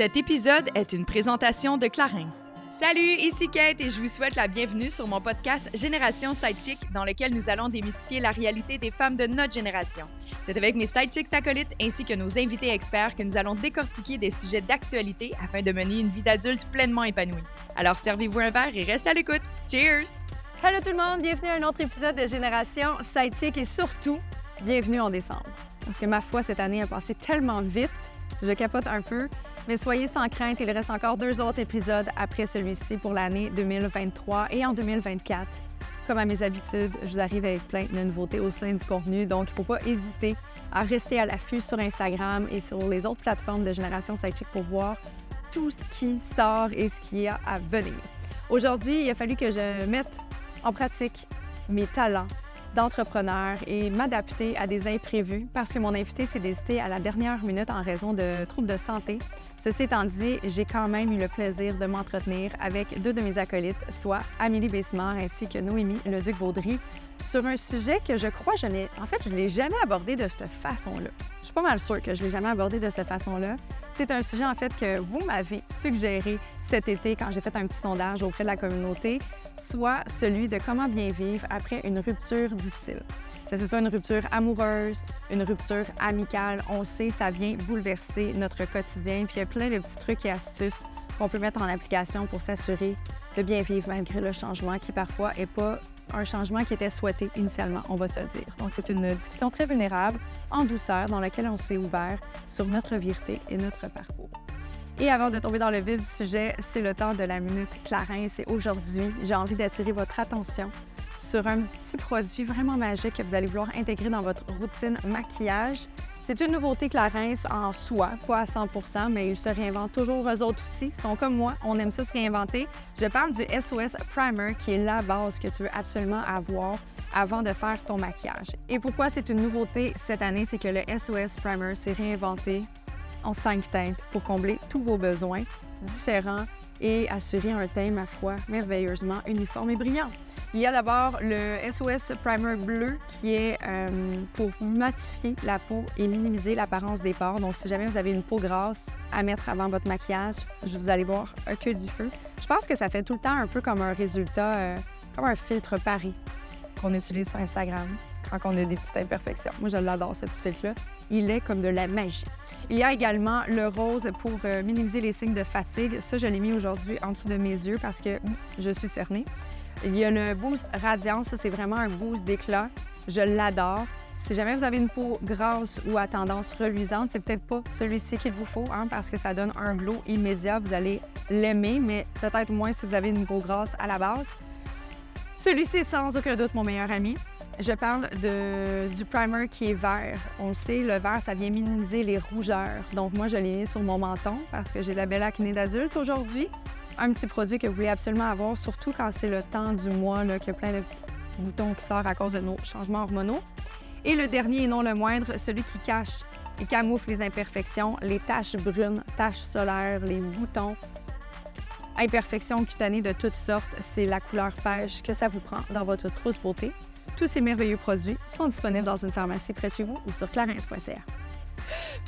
Cet épisode est une présentation de Clarence. Salut, ici Kate et je vous souhaite la bienvenue sur mon podcast Génération Sidechick dans lequel nous allons démystifier la réalité des femmes de notre génération. C'est avec mes sidechicks acolytes ainsi que nos invités experts que nous allons décortiquer des sujets d'actualité afin de mener une vie d'adulte pleinement épanouie. Alors servez-vous un verre et restez à l'écoute. Cheers! Hello tout le monde, bienvenue à un autre épisode de Génération Sidechick et surtout, bienvenue en décembre. Parce que ma foi, cette année a passé tellement vite, je capote un peu. Mais soyez sans crainte, il reste encore deux autres épisodes après celui-ci pour l'année 2023 et en 2024. Comme à mes habitudes, je vous arrive avec plein de nouveautés au sein du contenu, donc il ne faut pas hésiter à rester à l'affût sur Instagram et sur les autres plateformes de Génération Sidechick pour voir tout ce qui sort et ce qu'il y a à venir. Aujourd'hui, il a fallu que je mette en pratique mes talents d'entrepreneur et m'adapter à des imprévus parce que mon invité s'est décidé à la dernière minute en raison de troubles de santé. Ceci étant dit, j'ai quand même eu le plaisir de m'entretenir avec deux de mes acolytes, soit Amélie Bessimard ainsi que Noémie Leduc-Vaudry, sur un sujet que je crois je n'ai... En fait, je ne l'ai jamais abordé de cette façon-là. Je suis pas mal sûre que je ne l'ai jamais abordé de cette façon-là. C'est un sujet, en fait, que vous m'avez suggéré cet été quand j'ai fait un petit sondage auprès de la communauté, soit celui de comment bien vivre après une rupture difficile. Que ce soit une rupture amoureuse, une rupture amicale, on sait, ça vient bouleverser notre quotidien. Puis il y a plein de petits trucs et astuces qu'on peut mettre en application pour s'assurer de bien vivre malgré le changement qui parfois n'est pas un changement qui était souhaité initialement, on va se le dire. Donc c'est une discussion très vulnérable, en douceur, dans laquelle on s'est ouvert sur notre vérité et notre parcours. Et avant de tomber dans le vif du sujet, c'est le temps de la minute Clarence et aujourd'hui, j'ai envie d'attirer votre attention sur un petit produit vraiment magique que vous allez vouloir intégrer dans votre routine maquillage. C'est une nouveauté Clarence en soi, pas à 100% mais ils se réinventent toujours eux autres aussi. Ils sont comme moi, on aime ça se réinventer. Je parle du SOS Primer qui est la base que tu veux absolument avoir avant de faire ton maquillage. Et pourquoi c'est une nouveauté cette année, c'est que le SOS Primer s'est réinventé en cinq teintes pour combler tous vos besoins différents et assurer un teint, ma foi, merveilleusement uniforme et brillant. Il y a d'abord le SOS Primer bleu qui est euh, pour matifier la peau et minimiser l'apparence des pores. Donc, si jamais vous avez une peau grasse à mettre avant votre maquillage, vous allez voir un queue du feu. Je pense que ça fait tout le temps un peu comme un résultat, euh, comme un filtre Paris qu'on utilise sur Instagram quand on a des petites imperfections. Moi, je l'adore, ce petit filtre-là. Il est comme de la magie. Il y a également le rose pour euh, minimiser les signes de fatigue. Ça, je l'ai mis aujourd'hui en dessous de mes yeux parce que je suis cernée. Il y a le boost radiance, ça c'est vraiment un boost d'éclat. Je l'adore. Si jamais vous avez une peau grasse ou à tendance reluisante, c'est peut-être pas celui-ci qu'il vous faut, hein, parce que ça donne un glow immédiat. Vous allez l'aimer, mais peut-être moins si vous avez une peau grasse à la base. Celui-ci est sans aucun doute mon meilleur ami. Je parle du primer qui est vert. On le sait, le vert, ça vient minimiser les rougeurs. Donc moi, je l'ai mis sur mon menton parce que j'ai de la belle acné d'adulte aujourd'hui un petit produit que vous voulez absolument avoir, surtout quand c'est le temps du mois, qu'il y a plein de petits boutons qui sortent à cause de nos changements hormonaux. Et le dernier et non le moindre, celui qui cache et camoufle les imperfections, les taches brunes, taches solaires, les boutons, imperfections cutanées de toutes sortes, c'est la couleur pêche que ça vous prend dans votre trousse beauté. Tous ces merveilleux produits sont disponibles dans une pharmacie près de chez vous ou sur clarins.ca.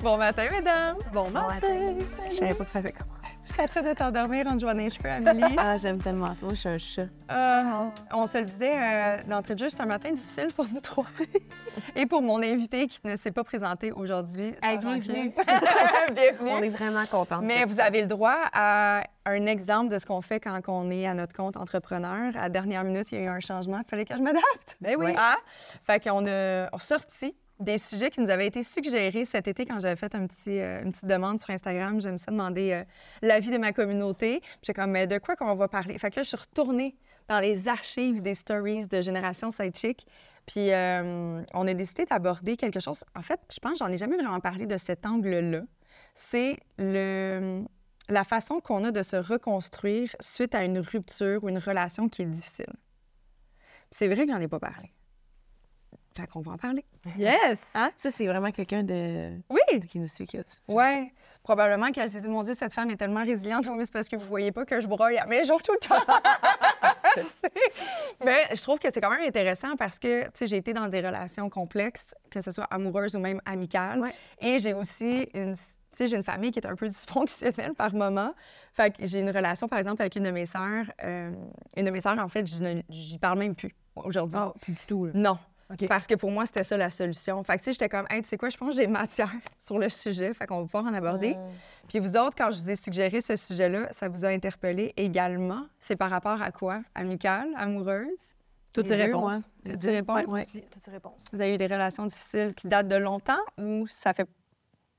Bon matin, mesdames! Bon matin! Je savais pas que ça avait commencé. Je suis de t'endormir en jouant les cheveux, Amélie? ah, j'aime tellement ça. Moi, je suis un chat. Euh, on se le disait euh, d'entrée de jeu, c'est un matin difficile pour nous trois. Et pour mon invité qui ne s'est pas présenté aujourd'hui. bienvenue. bienvenue. On est vraiment contente. Mais vous avez le droit à un exemple de ce qu'on fait quand on est à notre compte entrepreneur. À la dernière minute, il y a eu un changement. Il fallait que je m'adapte. Ben oui. Ah! Fait qu'on a sorti des sujets qui nous avaient été suggérés cet été quand j'avais fait un petit, euh, une petite demande sur Instagram. J'aime ça demander euh, l'avis de ma communauté. J'ai comme, mais de quoi qu'on va parler? Fait que là, je suis retournée dans les archives des stories de Génération Sidechick. Puis euh, on a décidé d'aborder quelque chose. En fait, je pense que j'en ai jamais vraiment parlé de cet angle-là. C'est le, la façon qu'on a de se reconstruire suite à une rupture ou une relation qui est difficile. C'est vrai que j'en ai pas parlé. Fait qu'on va en parler. Yes! Hein? Ça, c'est vraiment quelqu'un de... Oui! qui nous suit, qui a... Oui. Probablement qu'elle s'est dit, mon Dieu, cette femme est tellement résiliente. Oui, c'est parce que vous voyez pas que je broye à mes jours tout le temps. Mais je trouve que c'est quand même intéressant parce que, tu sais, j'ai été dans des relations complexes, que ce soit amoureuses ou même amicales. Et j'ai aussi une sais, j'ai une famille qui est un peu dysfonctionnelle par moment. Fait que j'ai une relation, par exemple, avec une de mes sœurs. euh, une de mes sœurs, en fait, je ne- j'y parle même plus aujourd'hui. Ah, plus du tout. Là. Non. Parce que pour moi, c'était ça la solution. Fait que, tu sais, j'étais comme, hey, tu sais quoi, je pense que j'ai matière sur le sujet. Fait qu'on va pouvoir en aborder. Puis vous autres, quand je vous ai suggéré ce sujet-là, ça vous a interpellé également? C'est par rapport à quoi? Amicale, amoureuse? Toutes Les réponses. ouais. Toutes ces réponses? Ouais. Toutes ces réponses. Vous avez eu des relations difficiles qui datent de longtemps ou ça fait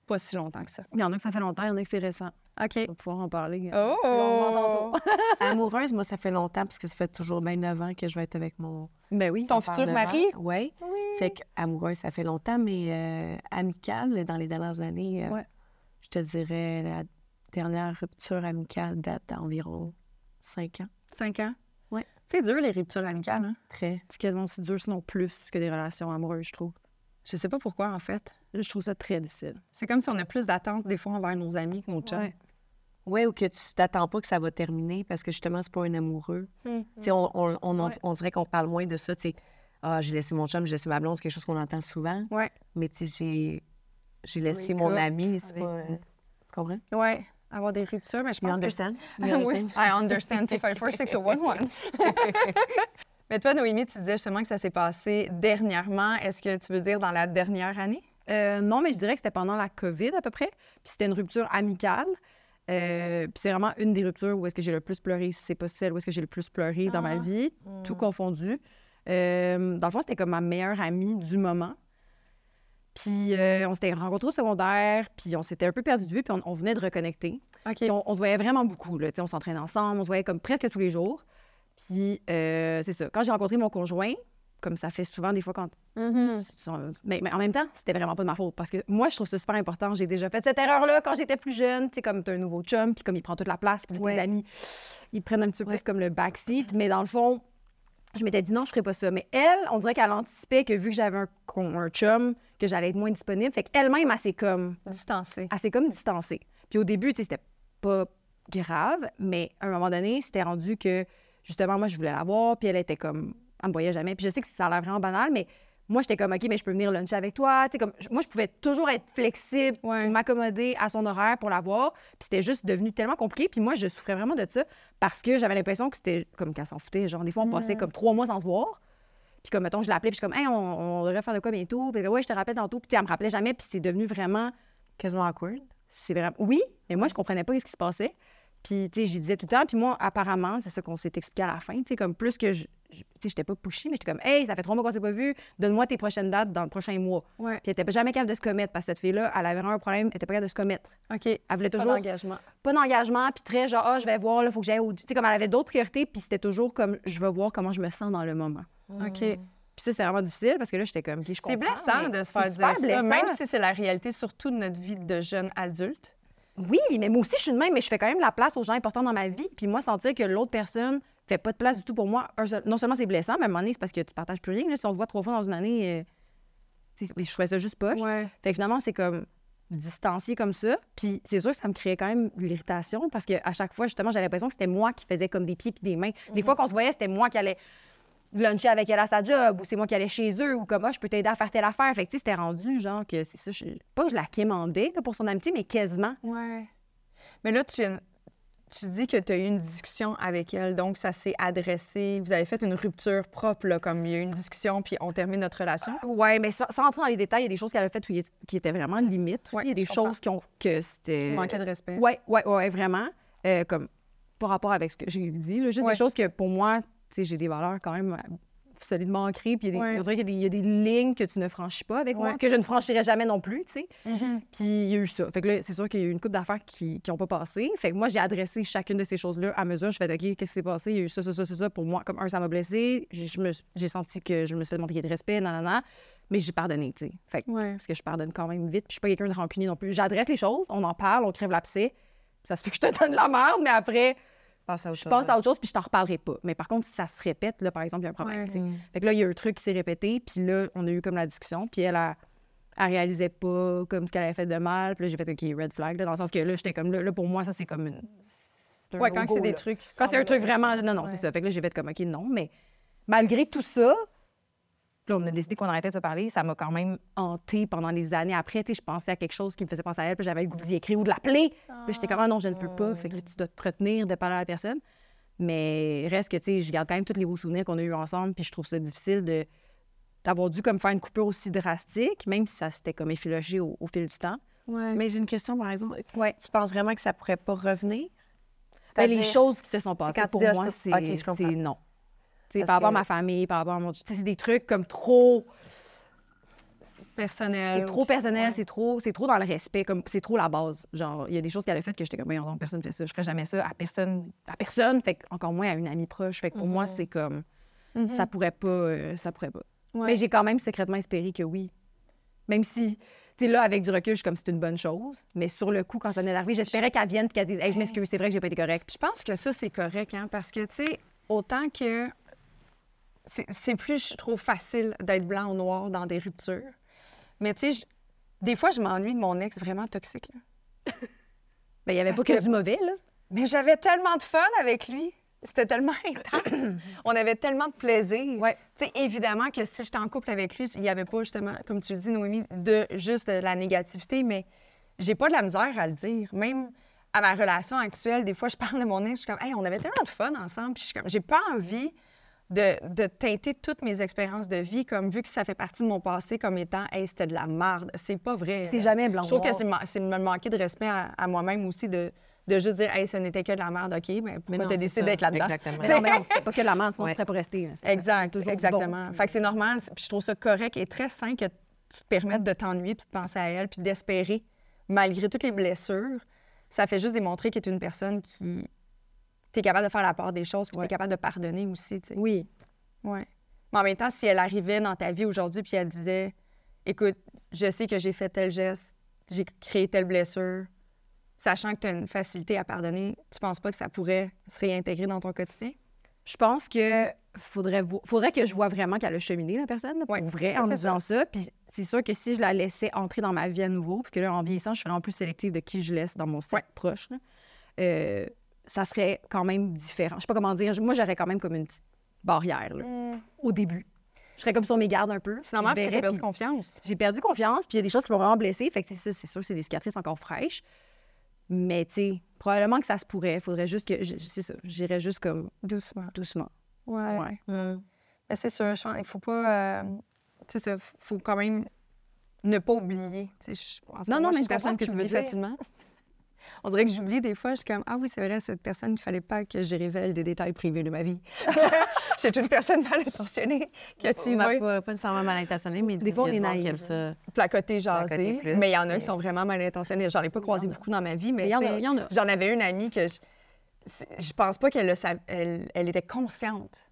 pas si longtemps que ça? Il y en a que ça fait longtemps, il y en a que c'est récent. OK. On va pouvoir en parler. Oh! longuement tantôt. Amoureuse, moi, ça fait longtemps parce que ça fait toujours bien 9 ans que je vais être avec mon. Ben oui. Ton futur mari? Ouais. Fait que amoureuse, ça fait longtemps, mais euh, amicale, dans les dernières années, euh, Ouais. je te dirais la dernière rupture amicale date d'environ 5 ans. Cinq ans? Ouais. C'est dur, les ruptures amicales, hein? Très. C'est quasiment aussi dur, sinon plus que des relations amoureuses, je trouve. Je sais pas pourquoi, en fait. Là, je trouve ça très difficile. C'est comme si on a plus d'attentes, des fois, envers nos amis que nos chums. Ouais. Ouais, ou que tu t'attends pas que ça va terminer parce que justement, c'est pas un amoureux. Hmm. Tu sais, on, on, on, en- Ouais. on dirait qu'on parle moins de ça. Tu sais, ah, j'ai laissé mon chum, j'ai laissé ma blonde, c'est quelque chose qu'on entend souvent. Ouais. Mais tu sais, j'ai, j'ai laissé mon ami. C'est avec- pas. euh, tu comprends? Ouais. Avoir des ruptures, mais je You pense que understand? Ah oui, I understand 254-6011. Mais toi, Noémie, tu disais justement que ça s'est passé dernièrement. Est-ce que tu veux dire dans la dernière année? Euh, non, mais je dirais que c'était pendant la COVID à peu près. Puis c'était une rupture amicale. Euh, puis c'est vraiment une des ruptures où est-ce que j'ai le plus pleuré, si c'est pas celle où est-ce que j'ai le plus pleuré dans ma Ah. vie, tout confondu. Euh, dans le fond, c'était comme ma meilleure amie du moment. Puis euh, on s'était rencontrés au secondaire, puis on s'était un peu perdu de vue, puis on, on venait de reconnecter. OK. Puis on, on se voyait vraiment beaucoup. Là. On s'entraînait ensemble, on se voyait comme presque tous les jours. Puis euh, c'est ça. Quand j'ai rencontré mon conjoint, comme ça fait souvent des fois quand Mhm. mais, mais en même temps, c'était vraiment pas de ma faute parce que moi, je trouve ça super important. J'ai déjà fait cette erreur-là quand j'étais plus jeune. Tu sais, comme t'as un nouveau chum, puis comme il prend toute la place, puis Ouais. tes amis, ils prennent un petit peu plus comme le backseat. Mais dans le fond, je m'étais dit non, je ferais pas ça. Mais elle, on dirait qu'elle anticipait que vu que j'avais un, chum, que j'allais être moins disponible. Fait qu'elle-même, elle s'est comme, Distancé. elle s'est comme distancée. Puis au début, tu sais, c'était pas grave, mais à un moment donné, c'était rendu que justement, moi, je voulais la voir, puis elle était comme, elle me voyait jamais. Puis je sais que ça a l'air vraiment banal, mais moi, j'étais comme, OK, mais je peux venir luncher avec toi. Comme, moi, je pouvais toujours être flexible Ouais. m'accommoder à son horaire pour la voir. Puis c'était juste devenu tellement compliqué. Puis moi, je souffrais vraiment de ça parce que j'avais l'impression que c'était comme qu'elle s'en foutait. Genre, des fois, on passait comme trois mois sans se voir. Puis comme, mettons, je l'appelais, puis je suis comme, hey, on, on devrait faire de quoi bientôt? Puis ouais, je te rappelle tantôt. Puis elle me rappelait jamais. Puis c'est devenu vraiment Quasiment awkward. c'est vraiment. Oui, mais moi, je comprenais pas ce qui se passait. Puis, tu sais, je lui disais tout le temps. Puis moi, apparemment, c'est ça qu'on s'est expliqué à la fin. Tu sais, comme plus que je. Je- Tu sais, j'étais pas pushy, mais j'étais comme, hey, ça fait trois mois qu'on s'est pas vu. Donne-moi tes prochaines dates dans le prochain mois. Ouais. Puis elle était jamais capable de se commettre parce que cette fille-là, elle avait vraiment un problème. Elle était pas capable de se commettre. OK. Elle voulait Pas toujours d'engagement. pas d'engagement, puis très genre, ah, je vais voir, là, faut que j'aille au. Tu sais, comme elle avait d'autres priorités, puis c'était toujours comme, je vais voir comment je me sens dans le moment. OK. Puis ça, c'est vraiment difficile parce que là, j'étais comme, OK, je C'est comprends, blessant mais de se c'est faire dire ça, blessant. même si c'est la réalité, surtout de notre vie de jeune adulte. Oui, mais moi aussi, je suis de même, mais je fais quand même la place aux gens importants dans ma vie. Puis moi, sentir que l'autre personne fait pas de place du tout pour moi, seul- non seulement c'est blessant, mais à un moment donné, c'est parce que tu partages plus rien. là. Si on se voit trois fois dans une année, euh, je trouvais ça juste poche. Ouais. Fait que finalement, c'est comme distancié comme ça. Puis c'est sûr que ça me créait quand même de l'irritation parce qu'à chaque fois, justement, j'avais l'impression que c'était moi qui faisais comme des pieds puis des mains. Des fois qu'on se voyait, c'était moi qui allais luncher avec elle à sa job ou c'est moi qui allais chez eux ou comme, ah, je peux t'aider à faire telle affaire. Fait que tu sais, c'était rendu genre que c'est ça. je- Pas que je la quémandais là, pour son amitié, mais quasiment. Ouais. Mais là, tu, tu dis que tu as eu une discussion avec elle, donc ça s'est adressé. Vous avez fait une rupture propre, là, comme il y a eu une discussion, puis on termine notre relation? Ouais, mais sans, sans entrer dans les détails, il y a des choses qu'elle a faites où il est- qui étaient vraiment limites. Ouais, il y a des choses qui ont que c'était. Tu manquais de respect. Ouais, ouais, ouais, vraiment. Euh, comme par rapport avec ce que j'ai dit, là, juste Ouais. des choses que pour moi, tu sais, j'ai des valeurs quand même euh, solidement ancrées. Puis il y a des- Ouais. y, y a lignes que tu ne franchis pas avec moi, que je ne franchirais jamais non plus, tu sais. Mhm. Puis il y a eu ça. Fait que là, c'est sûr qu'il y a eu une couple d'affaires qui n'ont pas passé. Fait que moi, j'ai adressé chacune de ces choses-là à mesure. Je fais, OK, qu'est-ce qui s'est passé? Il y a eu ça, ça, ça, ça, ça. Pour moi, comme un, ça m'a blessé. J'ai je me- j'ai senti que je me suis fait manquer de respect, nanana. Mais j'ai pardonné, tu sais. Fait que Ouais. parce que je pardonne quand même vite. Puis je suis pas quelqu'un de rancunier non plus. J'adresse les choses, on en parle, on crève l'abcès. Ça se fait que je te donne la merde, mais après, Passe à autre je chose, passe à autre chose puis je t'en reparlerai pas. Mais par contre, si ça se répète, là, par exemple, il y a un problème. Ouais. Fait que là, il y a un truc qui s'est répété, puis là, on a eu comme la discussion, puis elle, a, elle réalisait pas comme ce qu'elle avait fait de mal. Puis là, j'ai fait, OK, red flag, là, dans le sens que là, j'étais comme, là, là, pour moi, ça, c'est comme une. un Ouais, quand c'est des là. trucs Quand c'est un truc dans- vraiment. Non, non, Ouais. c'est ça. Fait que là, j'ai fait comme, OK, non. Mais malgré tout ça, Puis là, on a décidé qu'on arrêtait de se parler. Ça m'a quand même hanté pendant des années après. Tu sais, je pensais à quelque chose qui me faisait penser à elle, puis j'avais le goût d'y écrire ou de l'appeler. Puis j'étais comme, ah non, je ne peux pas. Fait que là, tu dois te retenir de parler à la personne. Mais reste que, tu sais, je garde quand même tous les beaux souvenirs qu'on a eus ensemble, puis je trouve ça difficile de d'avoir dû comme faire une coupure aussi drastique, même si ça s'était comme effiloché au, au fil du temps. Ouais. Mais j'ai une question, par exemple. Ouais. Tu penses vraiment que ça pourrait pas revenir? Ben, les choses qui se sont passées, quand pour dis, ah, moi, c'est non. Tu sais, Parce par rapport à ma famille, par rapport à mon... tu sais, C'est des trucs comme trop... Personnel. C'est trop personnel, c'est trop, c'est trop dans le respect, comme c'est trop la base. Genre, il y a des choses qu'elle a faites que j'étais comme, Voyons donc, personne fait ça, je ferais jamais ça à personne, à personne, fait que encore moins à une amie proche. Fait que pour moi, c'est comme, Mhm. ça pourrait pas, euh, ça pourrait pas. Ouais. Mais j'ai quand même secrètement espéré que oui. Même si, tu sais, là, avec du recul, je suis comme, c'est une bonne chose. Mais sur le coup, quand ça venait d'arriver, j'espérais qu'elle vienne et qu'elle dise, hey, je m'excuse, c'est vrai que j'ai pas été correcte. Je pense que ça, c'est correct, hein, parce que, tu sais, autant que c'est plus, je trouve, facile d'être blanc ou noir dans des ruptures. Mais, tu sais, je- des fois, je m'ennuie de mon ex vraiment toxique. là. Ben, il y avait Parce pas que, que- du mauvais, là. Mais j'avais tellement de fun avec lui. C'était tellement intense. On avait tellement de plaisir. Ouais. Tu sais, évidemment que si j'étais en couple avec lui, il n'y avait pas justement, comme tu le dis, Noémie, de juste de la négativité, mais j'ai pas de la misère à le dire. Même à ma relation actuelle, des fois, je parle de mon ex, je suis comme, hey, on avait tellement de fun ensemble, puis je suis comme, j'ai pas envie de, de teinter toutes mes expériences de vie, comme vu que ça fait partie de mon passé comme étant, hey, c'était de la merde. C'est pas vrai. C'est jamais blanc Je trouve que c'est me manquer de respect à, à moi-même aussi de, de juste dire, hey, ce n'était que de la merde, OK, mais pourquoi t'as décidé d'être là-dedans? Exactement. Non, mais non, c'était pas que la menthe, sinon Ouais. tu serais pas resté. C'est- Exact, exactement. bon. Fait que c'est normal. Puis je trouve ça correct et très sain que tu te permettes de t'ennuyer puis de penser à elle puis d'espérer, malgré toutes les blessures. Ça fait juste démontrer que tu es une personne qui. Tu es capable de faire la part des choses puis tu es capable de pardonner aussi, tu sais. Oui. Ouais. Mais en même temps, si elle arrivait dans ta vie aujourd'hui puis elle disait Écoute, je sais que j'ai fait tel geste, j'ai créé telle blessure, sachant que tu as une facilité à pardonner, tu penses pas que ça pourrait se réintégrer dans ton quotidien? Je pense que faudrait, vo- faudrait que je vois vraiment qu'elle a cheminé, la personne, pour Ouais, vrai, ça, en disant ça. Puis c'est sûr que si je la laissais entrer dans ma vie à nouveau, parce que là, en vieillissant, je serais en plus sélective de qui je laisse dans mon cercle proche, là, euh, ça serait quand même différent. Je sais pas comment dire. Moi, j'aurais quand même comme une petite barrière là, au début. Je serais comme sur mes gardes un peu. C'est normal parce que verrais, perdu confiance. J'ai perdu confiance, puis il y a des choses qui m'ont vraiment blessée. Fait que c'est ça, c'est sûr que c'est des cicatrices encore fraîches. Mais tu sais, probablement que ça se pourrait. Faudrait juste que. C'est ça. J'irais juste comme Doucement. doucement. Ouais. Ouais. Mais c'est sûr, je pense il faut pas. euh, tu sais, ça, faut quand même ne pas oublier. Tu sais, je pense Non, que non, moi, mais je suis je une personne que tu que dire. facilement. On dirait que j'oublie des fois. Je suis comme, ah oui, c'est vrai, cette personne, il fallait pas que je révèle des détails privés de ma vie. J'étais une personne mal intentionnée qui a tu Pas, pas, pas nécessairement mal intentionné, mais Des fois, on il y a est naïf, aime ça. Placoté plus, mais il y en a mais- qui sont vraiment mal intentionnés. J'en ai pas croisé beaucoup dans ma vie, mais y en a- j'en avais une amie que je, c'est- je pense pas qu'elle elle, elle était consciente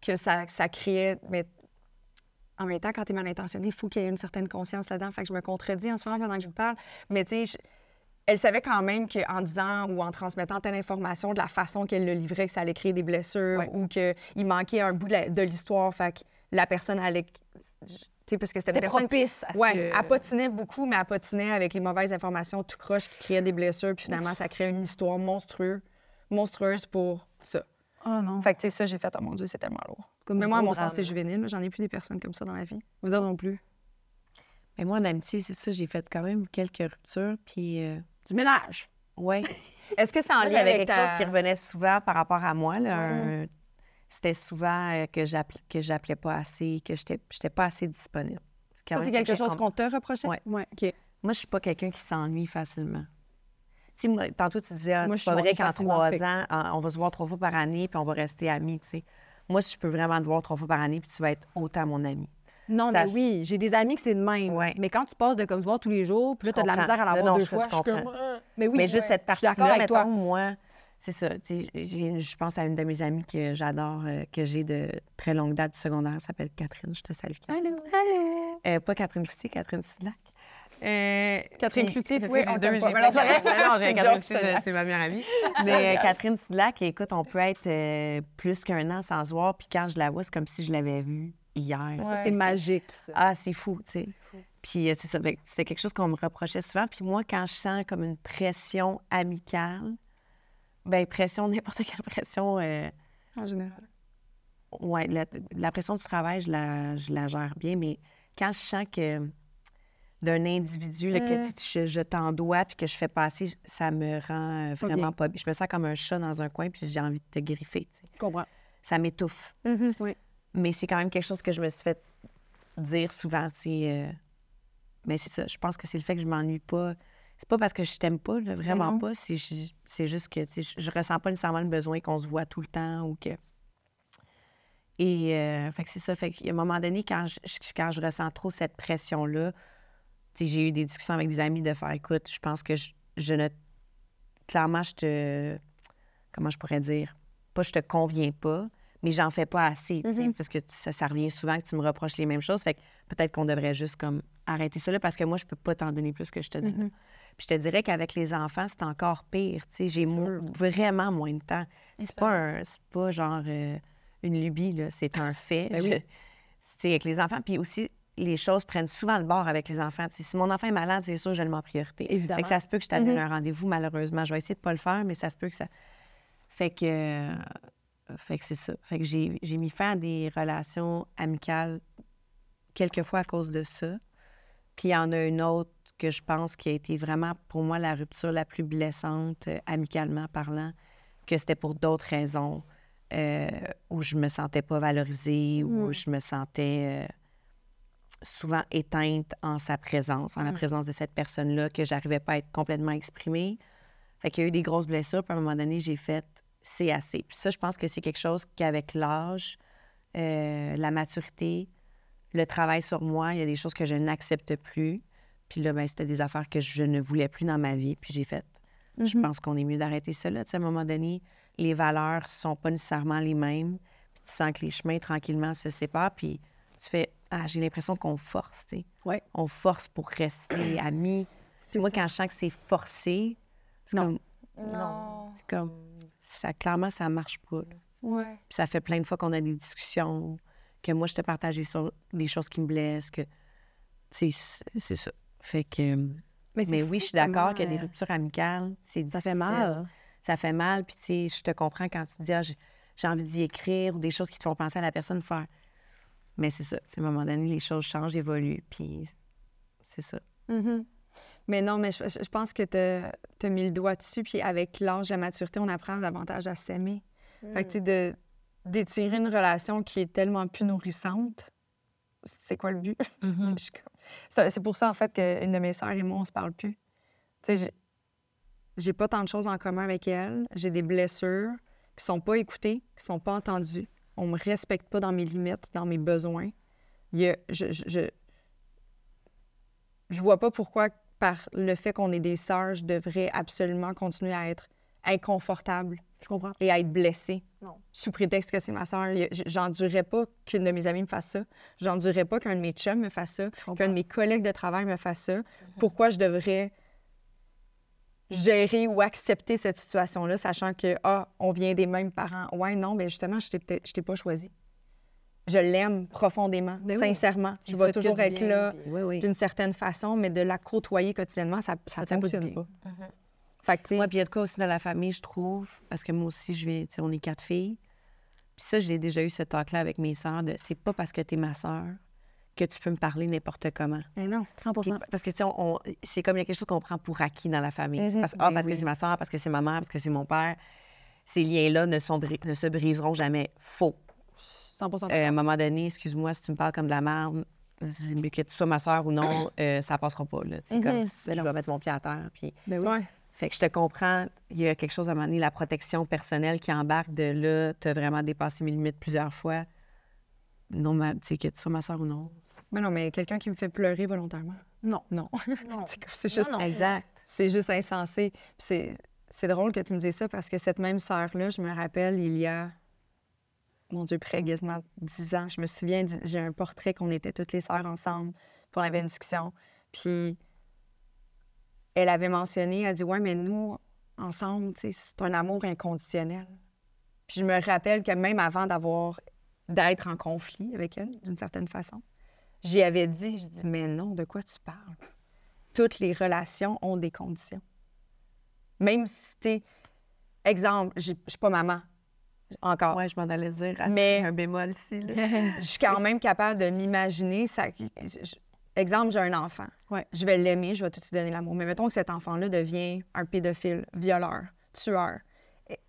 que ça, ça créait. Mais en même temps, quand tu es mal intentionné, il faut qu'il y ait une certaine conscience là-dedans. Fait que je me contredis en ce moment pendant que je vous parle. Mais tu sais, elle savait quand même qu'en disant ou en transmettant telle information, de la façon qu'elle le livrait, que ça allait créer des blessures Ouais. ou qu'il manquait un bout de la- l'histoire. Fait que la personne allait. Tu sais, parce que c'était une personne propice à ce Ouais, que- elle patinait beaucoup, mais elle patinait avec les mauvaises informations tout croche qui créaient des blessures. Puis finalement, ça crée une histoire monstrueuse, monstrueuse pour ça. Oh non. Fait que, tu sais, ça, j'ai fait, oh mon Dieu, c'est tellement lourd. Comme mais moi, à mon sens, c'est juvénile. J'en ai plus des personnes comme ça dans ma vie. Vous autres non plus. Mais moi, en amitié, c'est ça, j'ai fait quand même quelques ruptures. Puis, euh, Du ménage. ouais. Est-ce que c'est en lien avec quelque ta... chose qui revenait souvent par rapport à moi. là, un- C'était souvent euh, que j'appelais pas assez, que j'étais j'étais pas assez disponible. Ça, c'est quelque chose qu'on- te reprochait? Ouais, OK. Moi, je suis pas quelqu'un qui s'ennuie facilement. Tu sais, moi, tantôt, tu disais, ah, Moi, c'est pas vrai qu'en trois fait ans, en- on va se voir trois fois par année, puis on va rester amis. Moi, je peux vraiment te voir trois fois par année, puis tu vas être autant mon ami. Non, Ça- mais oui, j'ai des amis que c'est de même. Ouais. Mais quand tu passes de comme se voir tous les jours, puis là, tu as de la misère à l'avoir deux je- fois. je comprends. euh, Mais oui, mais juste cette je suis d'accord partie-là, avec toi. moi, c'est ça. tu sais, j'ai- Je pense à une de mes amies que j'adore, euh, que j'ai de très longue date du secondaire, elle s'appelle Catherine. Je te salue. Catherine. Allô, allô? Euh, pas Catherine Cloutier, Catherine Sidlac. Euh, Catherine Cloutier, oui, on deux, pas. non, c'est Catherine ma meilleure amie. Mais euh, Catherine Sidlac, écoute, on peut être euh, plus qu'un an sans se voir, puis quand je la vois, c'est comme si je l'avais vue hier. Ouais. C'est magique, ça. Ah, c'est fou, tu sais. Puis euh, c'est ça. Que C'était quelque chose qu'on me reprochait souvent. Puis moi, quand je sens comme une pression amicale, ben pression, n'importe quelle pression, euh, En général. ouais, la, la pression du travail, je la, je la gère bien, mais quand je sens que d'un individu, là, que Mm. tu je, je t'en dois, puis que je fais passer, ça me rend euh, vraiment pas bien. Je me sens comme un chat dans un coin, puis j'ai envie de te griffer. tu sais. Je comprends. Ça m'étouffe. Oui. Mais c'est quand même quelque chose que je me suis fait dire souvent, tu sais. euh, Mais c'est ça, je pense que c'est le fait que je m'ennuie pas. C'est pas parce que je t'aime pas, là, vraiment pas. C'est ju- c'est juste que, je, je ressens pas nécessairement le besoin qu'on se voit tout le temps ou que... Et, euh, fait que c'est ça. Fait qu'à un moment donné, quand je, quand je ressens trop cette pression-là, tu sais, j'ai eu des discussions avec des amis de faire, écoute, je pense que je, je ne... Clairement, je te... Comment je pourrais dire? Pas je te conviens pas, mais j'en fais pas assez, Mhm. parce que ça, ça revient souvent que tu me reproches les mêmes choses. Fait que peut-être qu'on devrait juste comme arrêter ça là, parce que moi, je peux pas t'en donner plus que je te donne. Mhm. Puis je te dirais qu'avec les enfants, c'est encore pire. J'ai vraiment moins de temps. C'est pas, un- pas genre euh, une lubie. C'est un fait. Ben oui. Je- avec les enfants. Puis aussi, les choses prennent souvent le bord avec les enfants. Si mon enfant est malade, c'est sûr, je le mets en priorité. Évidemment. Fait que ça se peut que je t'annule Mhm. un rendez-vous, malheureusement. Je vais essayer de pas le faire, mais ça se peut que ça. Fait que. euh, Fait que c'est ça. Fait que j'ai mis fin à des relations amicales quelquefois à cause de ça. Puis il y en a une autre que je pense qui a été vraiment pour moi la rupture la plus blessante, euh, amicalement parlant, que c'était pour d'autres raisons, euh, où je me sentais pas valorisée, où Mm. je me sentais euh, souvent éteinte en sa présence, en la Mm. présence de cette personne-là, que j'arrivais pas à être complètement exprimée. Fait qu'il y a eu des grosses blessures, puis à un moment donné, j'ai fait c'est assez. Puis ça, je pense que c'est quelque chose qu'avec l'âge, euh, la maturité, le travail sur moi, il y a des choses que je n'accepte plus. Puis là, ben, c'était des affaires que je ne voulais plus dans ma vie. Puis j'ai fait, je Mhm. pense qu'on est mieux d'arrêter ça. Là. Tu sais, à un moment donné, les valeurs sont pas nécessairement les mêmes. Puis tu sens que les chemins, tranquillement, se séparent. Puis tu fais, ah, j'ai l'impression qu'on force, tu sais. Ouais. On force pour rester amis. C'est Moi, ça. quand je sens que c'est forcé, c'est comme, Non. c'est comme, ça, clairement, ça marche pas. là. Ouais. Puis ça fait plein de fois qu'on a des discussions, que moi, je te partage des, so- des choses qui me blessent, que. C'est c'est ça. Fait que. Mais oui, je suis d'accord qu'il y a des ruptures amicales. C'est Ça fait mal. Ça fait mal. Puis, tu sais, je te comprends quand tu dis, ah, j'ai envie d'y écrire ou des choses qui te font penser à la personne faire. Mais c'est ça. À un moment donné, les choses changent, évoluent. Puis, c'est ça. Mhm. Mais non, mais je, pense que tu as mis le doigt dessus. Puis avec l'âge et la maturité, on apprend davantage à s'aimer. Fait que, tu sais, de- d'étirer une relation qui est tellement plus nourrissante, c'est quoi le but? Comme- C'est pour ça, en fait, qu'une de mes sœurs et moi, on se parle plus. Tu sais, j'ai pas tant de choses en commun avec elle. J'ai des blessures qui sont pas écoutées, qui sont pas entendues. On me respecte pas dans mes limites, dans mes besoins. Il y a- je, je, je, je vois pas pourquoi, par le fait qu'on est des sœurs, je devrais absolument continuer à être inconfortable Je comprends. et à être blessée. Non. Sous prétexte que c'est ma sœur. J'endurerais pas qu'une de mes amies me fasse ça. J'endurerais pas qu'un de mes chums me fasse ça. Qu'un de mes collègues de travail me fasse ça. Pourquoi je devrais gérer ou accepter cette situation-là, sachant que, ah, on vient des mêmes parents? Ouais, non, mais justement, je t'ai peut-être- je t'ai pas choisi. Je l'aime profondément, Ben oui. sincèrement. Je vais toujours être bien, là puis- Oui, oui. d'une certaine façon, mais de la côtoyer quotidiennement, ça ne fonctionne pas. Moi, puis il y a de quoi aussi dans la famille, je trouve, parce que moi aussi, je sais, on est quatre filles. Puis ça, j'ai déjà eu ce talk-là avec mes sœurs de c'est pas parce que tu es ma sœur que tu peux me parler n'importe comment. mais non. 100 Puis- parce que, tu sais, c'est comme il y a quelque chose qu'on prend pour acquis dans la famille. Parce, ah, Ben parce que oui. c'est ma sœur, parce que c'est ma mère, parce que c'est mon père. Ces liens-là ne, sont ne se briseront jamais. Faux. 100 Euh, à un moment donné, excuse-moi, si tu me parles comme de la merde, mais que tu sois ma sœur ou non, euh, ça passera pas. Là. Sais, comme, Mhm. je vais mettre mon pied à terre. Puis... Ben oui. Ouais. Fait que je te comprends, il y a quelque chose à un moment donné, la protection personnelle qui embarque de là, tu as vraiment dépassé mes limites plusieurs fois. Non, ma- tu sais, que tu sois ma soeur ou non. Mais non, mais quelqu'un qui me fait pleurer volontairement. Non. Non. Non. C'est c'est juste, non. Exact. c'est juste insensé. Puis c'est, c'est drôle que tu me dises ça parce que cette même sœur-là, je me rappelle, il y a, mon Dieu, près quasiment 10 ans, je me souviens, j'ai un portrait qu'on était toutes les sœurs ensemble, puis on avait une discussion. Puis elle avait mentionné, elle dit Ouais, mais nous, ensemble, c'est un amour inconditionnel. Puis je me rappelle que même avant d'avoir d'être en conflit avec elle, d'une certaine façon, j'y avais dit, je dis, mais non, de quoi tu parles? Toutes les relations ont des conditions. Même si, tu exemple, je suis pas maman. Encore. Ouais, je m'en allais dire. Mais- un bémol ici. Je suis quand même capable de m'imaginer. Ça... je- Exemple, j'ai un enfant. Ouais. Je vais l'aimer, je vais tout lui donner l'amour. Mais mettons que cet enfant-là devient un pédophile, violeur, tueur.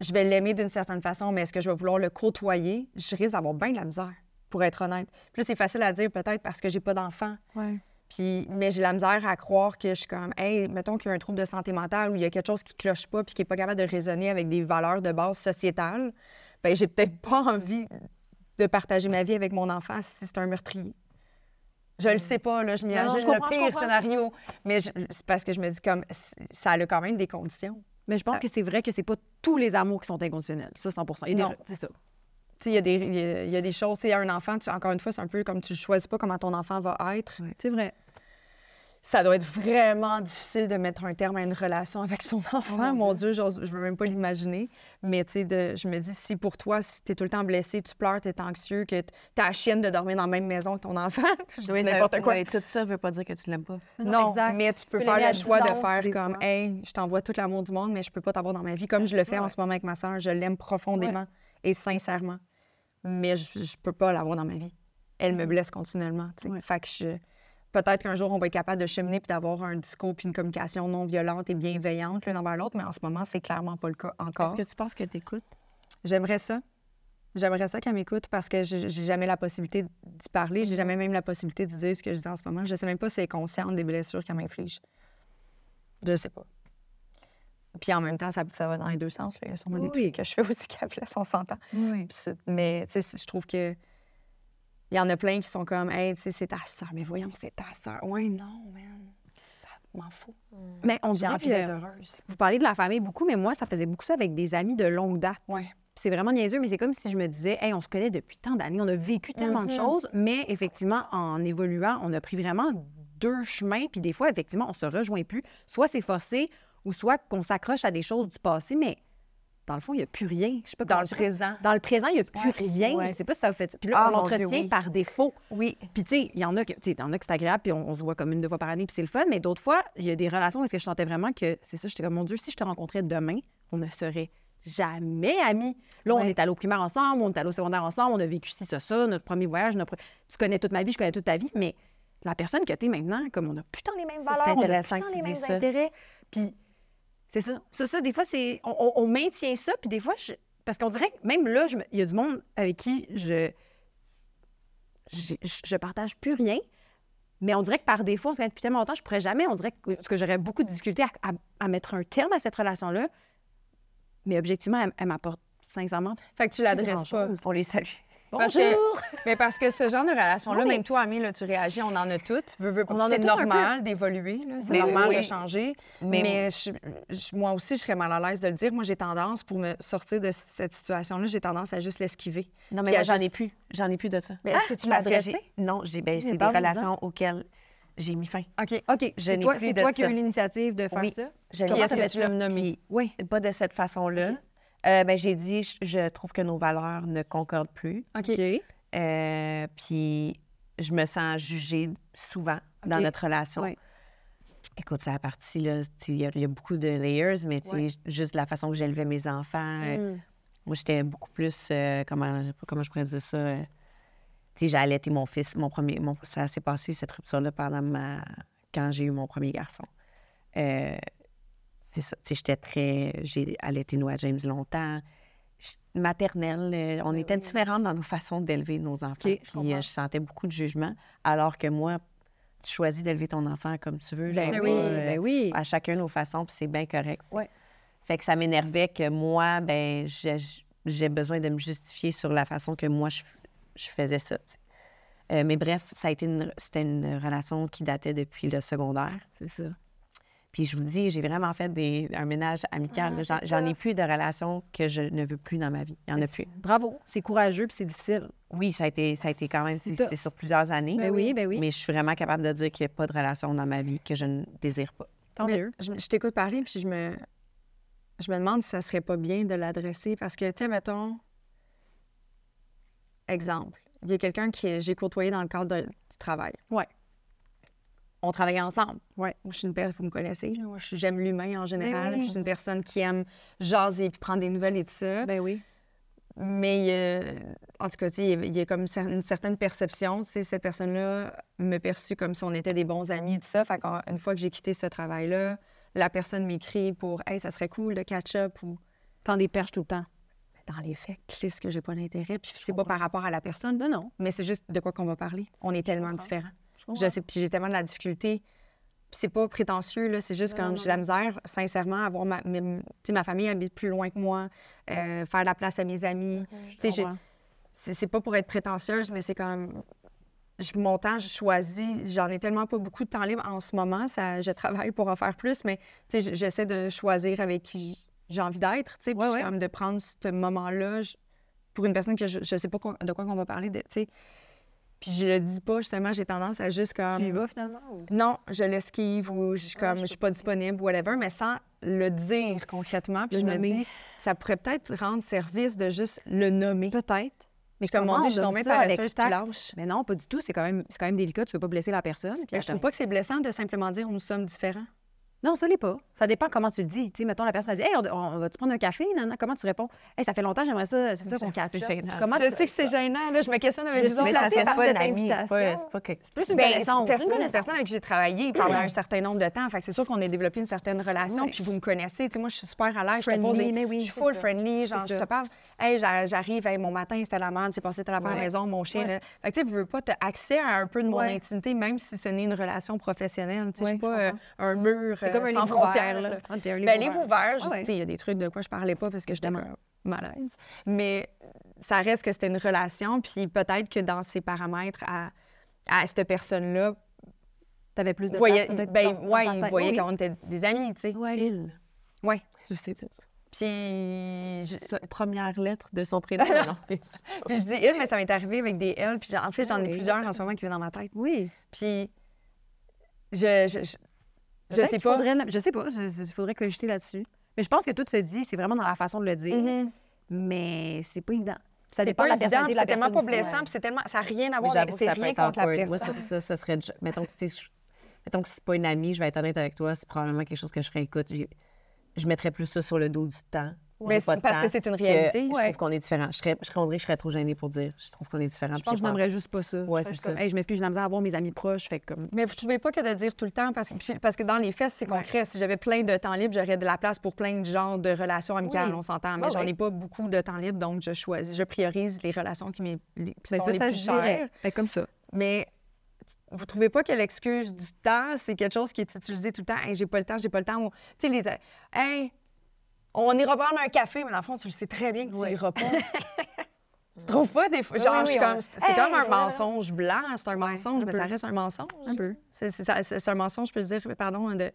Je vais l'aimer d'une certaine façon, mais est-ce que je vais vouloir le côtoyer? Je risque d'avoir bien de la misère, pour être honnête. Puis c'est facile à dire peut-être parce que j'ai pas d'enfant. Ouais. Puis, mais j'ai la misère à croire que je suis comme, hey, mettons qu'il y a un trouble de santé mentale ou il y a quelque chose qui cloche pas puis qui est pas capable de raisonner avec des valeurs de base sociétales. Ben, j'ai peut-être pas envie de partager ma vie avec mon enfant si c'est un meurtrier. Je le sais pas, là, je m'imagine le pire scénario. Mais c'est parce que je me dis comme, ça a quand même des conditions. Mais je pense Ça- que c'est vrai que c'est pas tous les amours qui sont inconditionnels. Ça, 100 Il y a des- Non. C'est ça. Il y, a y a- il y a des choses, tu sais, un enfant, tu- encore une fois, c'est un peu comme tu ne choisis pas comment ton enfant va être. C'est vrai. Ça doit être vraiment difficile de mettre un terme à une relation avec son enfant. mon Dieu, j'ose- je veux même pas l'imaginer. Mais tu sais, de- je me dis, si pour toi, si tu es tout le temps blessé, tu pleures, tu es anxieux, que tu la chienne de dormir dans la même maison que ton enfant, Oui, n'importe quoi. ouais, tout ça veut pas dire que tu l'aimes pas. Non, exact. mais tu peux peux faire le choix de faire comme, fois. hey, je t'envoie tout l'amour du monde, mais je peux pas t'avoir dans ma vie, comme je le fais en ce moment avec ma soeur. Je l'aime profondément et sincèrement, mais je, je peux pas l'avoir dans ma vie. Elle me blesse continuellement. tu sais. Ouais. Fait que je- peut-être qu'un jour, on va être capable de cheminer puis d'avoir un discours puis une communication non violente et bienveillante l'un envers l'autre, mais en ce moment, c'est clairement pas le cas encore. Est-ce que tu penses que tu écoutes? J'aimerais ça. J'aimerais ça qu'elle m'écoute parce que j'ai jamais la possibilité d'y parler. J'ai jamais même la possibilité de dire ce que je dis en ce moment. Je sais même pas si elle est consciente des blessures qu'elle m'inflige. Je sais pas. Puis en même temps, ça, ça va dans les deux sens. là. Il y a sûrement des Oui. trucs que je fais aussi qu'elle on s'entend. Oui. Mais tu sais, je trouve que il y en a plein qui sont comme, hey, tu sais, c'est ta soeur. Mais voyons, c'est ta soeur. Ouais, non, man. Ça m'en fout. Mais on dirait envie que d'être heureuse. vous parlez de la famille beaucoup, mais moi, ça faisait beaucoup ça avec des amis de longue date. Ouais. C'est vraiment niaiseux, mais c'est comme si je me disais, hey, on se connaît depuis tant d'années, on a vécu tellement de Mhm. choses, mais effectivement, en évoluant, on a pris vraiment deux chemins, puis des fois, effectivement, on se rejoint plus. Soit c'est forcé, ou soit qu'on s'accroche à des choses du passé, mais dans le fond, il n'y a plus rien. Je sais pas Dans le présent. Dans le présent, il n'y a plus rien. ouais. Je sais pas si ça vous fait. Puis là, Ah, on l'entretient oui. par défaut. Oui. Puis, tu sais, il y en a que, tu sais, il y en a que c'est agréable, puis on, on se voit comme une, deux fois par année, puis c'est le fun. Mais d'autres fois, il y a des relations où est-ce que je sentais vraiment que, c'est ça, j'étais comme, mon Dieu, si je te rencontrais demain, on ne serait jamais amis. Là, on est allé au primaire ensemble, on est allé au secondaire ensemble, on a vécu ci, ça, ça, notre premier voyage, notre... tu connais toute ma vie, je connais toute ta vie, mais la personne que tu es maintenant, comme on a putain les mêmes valeurs, on a intéressant putain les mêmes intérêts. Puis, c'est ça. Ça, ça, des fois, c'est... On, maintient ça, puis des fois, je- parce qu'on dirait que même là, je il y a du monde avec qui je je, je partage plus rien. Mais on dirait que par défaut, on se connaît depuis tellement longtemps, je pourrais jamais, on dirait que, parce que j'aurais beaucoup de difficultés à, à- à mettre un terme à cette relation-là. Mais objectivement, elle, elle m'apporte sincèrement. Fait que tu l'adresses pas. On les salue. Bonjour! Mais parce que ce genre de relation-là, Oui. même toi, Amie, là, tu réagis, on en a toutes. C'est normal d'évoluer, là, c'est normal oui. de changer. Mais, Mais- je- je- moi aussi, je serais mal à l'aise de le dire. Moi, j'ai tendance, pour me sortir de cette situation-là, j'ai tendance à juste l'esquiver. Non, mais moi, j'en ai plus. J'en ai plus de ça. Mais est-ce que tu l'as que adressé? Non, j'ai, ben, c'est des relations auxquelles j'ai mis fin. OK. OK, c'est toi, plus de toi qui as eu l'initiative de faire Oui. ça? Je n'ai est-ce que tu l'as ça. nommé? Oui. Pas de cette façon-là. Euh, ben, j'ai dit, je, je trouve que nos valeurs ne concordent plus. OK. OK. Euh, puis je me sens jugée souvent dans notre relation. Écoute, c'est la partie, là, il y, a- y a beaucoup de layers, mais juste la façon que j'élevais mes enfants. euh, Mm. moi, j'étais beaucoup plus, euh, comment, comment je pourrais dire ça, sais, j'ai allaité mon fils, mon premier, mon- ça s'est passé, cette rupture-là, pendant ma, quand j'ai eu mon premier garçon. C'est ça, j'étais très, j'ai allaité Noah James longtemps. Maternelle, euh, on était différentes dans nos façons d'élever nos enfants. Ben je Puis euh, je sentais beaucoup de jugement, alors que moi, tu choisis d'élever ton enfant comme tu veux. Ben oui, euh, ben oui. à chacun nos façons, puis c'est bien correct. Ouais. Fait que ça m'énervait que moi, ben, j'ai besoin de me justifier sur la façon que moi, je, je faisais ça. Euh, mais bref, ça a été une, c'était une relation qui datait depuis le secondaire. C'est ça. Puis je vous dis, j'ai vraiment fait des, un ménage amical. là. J'en- ai plus de relations que je ne veux plus dans ma vie. Il n'y en a plus. Bravo. C'est courageux puis c'est difficile. Oui, ça a été, ça a été quand même, C'est sur plusieurs années. Ben oui, ben oui. Mais je suis vraiment capable de dire qu'il n'y a pas de relation dans ma vie que je ne désire pas. Tant mieux. Je, je t'écoute parler, puis je me, je me demande si ça serait pas bien de l'adresser parce que, tu sais, mettons, exemple, il y a quelqu'un que j'ai côtoyé dans le cadre de- du travail. Ouais. On travaillait ensemble. Ouais. Moi, je suis une personne, vous me connaissez, là. Moi, j'aime l'humain en général. oui. Je suis une personne qui aime jaser puis prendre des nouvelles et tout ça. Ben oui. Mais euh, en tout cas, il y a- comme une certaine perception. Cette personne-là me perçut comme si on était des bons amis et tout ça. Fait qu'une fois que j'ai quitté ce travail-là, la personne m'écrit pour Hey, ça serait cool de catch-up ou Tends des perches tout le temps. dans les faits, Clis, que j'ai pas d'intérêt. Puis c'est pas par rapport à la personne, non, non. Mais c'est juste de quoi qu'on va parler. On est tellement différents. Je sais, puis j'ai tellement de la difficulté. Puis c'est pas prétentieux, là. C'est juste Non, comme j'ai la misère, sincèrement, avoir ma... ma famille habite plus loin que moi, euh, faire la place à mes amis. Comprends. c'est pas pour être prétentieuse, mais c'est comme... Mon temps, je choisis. J'en ai tellement pas beaucoup de temps libre en ce moment. Ça, je travaille pour en faire plus, mais j'essaie de choisir avec qui j'ai envie d'être. tu sais, Puis Ouais, de prendre ce moment-là pour une personne que je, je sais pas de quoi qu'on va parler. tu sais. Puis je le dis pas, justement, j'ai tendance à juste comme... Tu y vas finalement? ou- Non, je l'esquive ou je suis comme, je je suis pas disponible, whatever, mais sans le dire concrètement. Puis Le je me dis, ça pourrait peut-être rendre service de juste le nommer. Peut-être. Mais comme on je suis tombée paresseuse lâche. Mais non, pas du tout. C'est quand même, quand même délicat. Tu veux pas blesser la personne. puis je trouve pas que c'est blessant de simplement dire nous sommes différents. Non, ça l'est pas. Ça dépend comment tu le dis. Tu sais, mettons, la personne a dit Hey, on, on va-tu prendre un café? Non, non. Comment tu réponds? Hey, ça fait longtemps, j'aimerais ça. C'est ça qu'on catch. C'est gênant. Comment je tu- sais que c'est gênant, là, je me questionne avec vous autres. Mais par pas une amie, c'est pas, c'est pas quelque... plus une connaissance. c'est personne, une personne avec qui j'ai travaillé pendant un certain nombre de temps. Fait que c'est sûr qu'on a développé une certaine relation, puis vous me connaissez. Tu sais, moi, je suis super à l'aise. Je Je suis c'est full friendly. Genre, C'est je te parle. Hey, j'a- j'arrive, mon matin, c'était la merde, c'est passé à la raison, mon chien. Fait que tu veux pas accès à un peu de mon intimité, même si ce n'est une relation professionnelle. Tu sais, je suis pas euh, un mur C'est comme euh, un sans livre ouvert, frontières. là. Ah, un Ben, livre ouvert. ouvert, Ah ouais. sais, il y a des trucs de quoi je parlais pas parce que j'étais malaise. Mais ça reste que c'était une relation, puis peut-être que dans ses paramètres à, à cette personne-là, T'avais plus de voyait, place, ben, dans- ouais, il voyait Oui, qu'on était des amis, tu sais. oui. Il. Ouais. Je sais ça. Puis, je, Sa première lettre de son prénom. non. puis je dis il, mais ça m'est arrivé avec des L. Puis en fait, j'en ai Oui. plusieurs en ce moment qui viennent dans ma tête. Oui. Puis, je, je, je, je sais pas. faudrait- je sais pas. Il faudrait cogiter là-dessus. Mais je pense que tout se dit, c'est vraiment dans la façon de le dire. Mhm. Mais c'est pas évident. Ça C'est dépend pas de la évident, c'est tellement personne pas blessant, puis c'est tellement... Ça n'a rien à voir avec... C'est rien contre la awkward. Moi, personne. ça, ça, ça serait... Mettons que c'est... Mettons que c'est pas une amie, je vais être honnête avec toi, c'est probablement quelque chose que je ferais. Écoute, je mettrais plus ça sur le dos du temps. Mais pas de parce que c'est une que réalité. Je trouve qu'on est différents. Je serais, je serais, je trop gênée pour dire. Je trouve qu'on est différents. Je pense que je n'aimerais juste pas ça. Ouais, Je c'est suis comme, ça. Hey, je m'excuse, j'ai la misère à voir mes amis proches. Fait comme. Mais vous trouvez pas que de dire tout le temps, parce que, puis- parce que dans les faits, c'est concret. Si j'avais plein de temps libre, j'aurais de la place pour plein de genres de relations amicales, Oui. on s'entend. Mais Ouais, j'en ouais. ai pas beaucoup de temps libre, donc je choisis, je priorise les relations qui, m'est- les- qui Ben, sont ça, les ça plus chères. Fait comme ça. Mais vous trouvez pas que l'excuse du temps, c'est quelque chose qui est utilisé tout le temps? Hey, j'ai pas le temps, j'ai pas le temps. Tu sais, les. Hey, on ira prendre un café, mais dans le fond, tu le sais très bien que tu Ouais. iras pas. tu trouves pas des fois? Genre, oui, oui, comme. C'est Hey, comme un voilà. mensonge blanc, c'est un mensonge, mais ça reste un mensonge. Un peu. C'est un mensonge, je peux dire, pardon, de,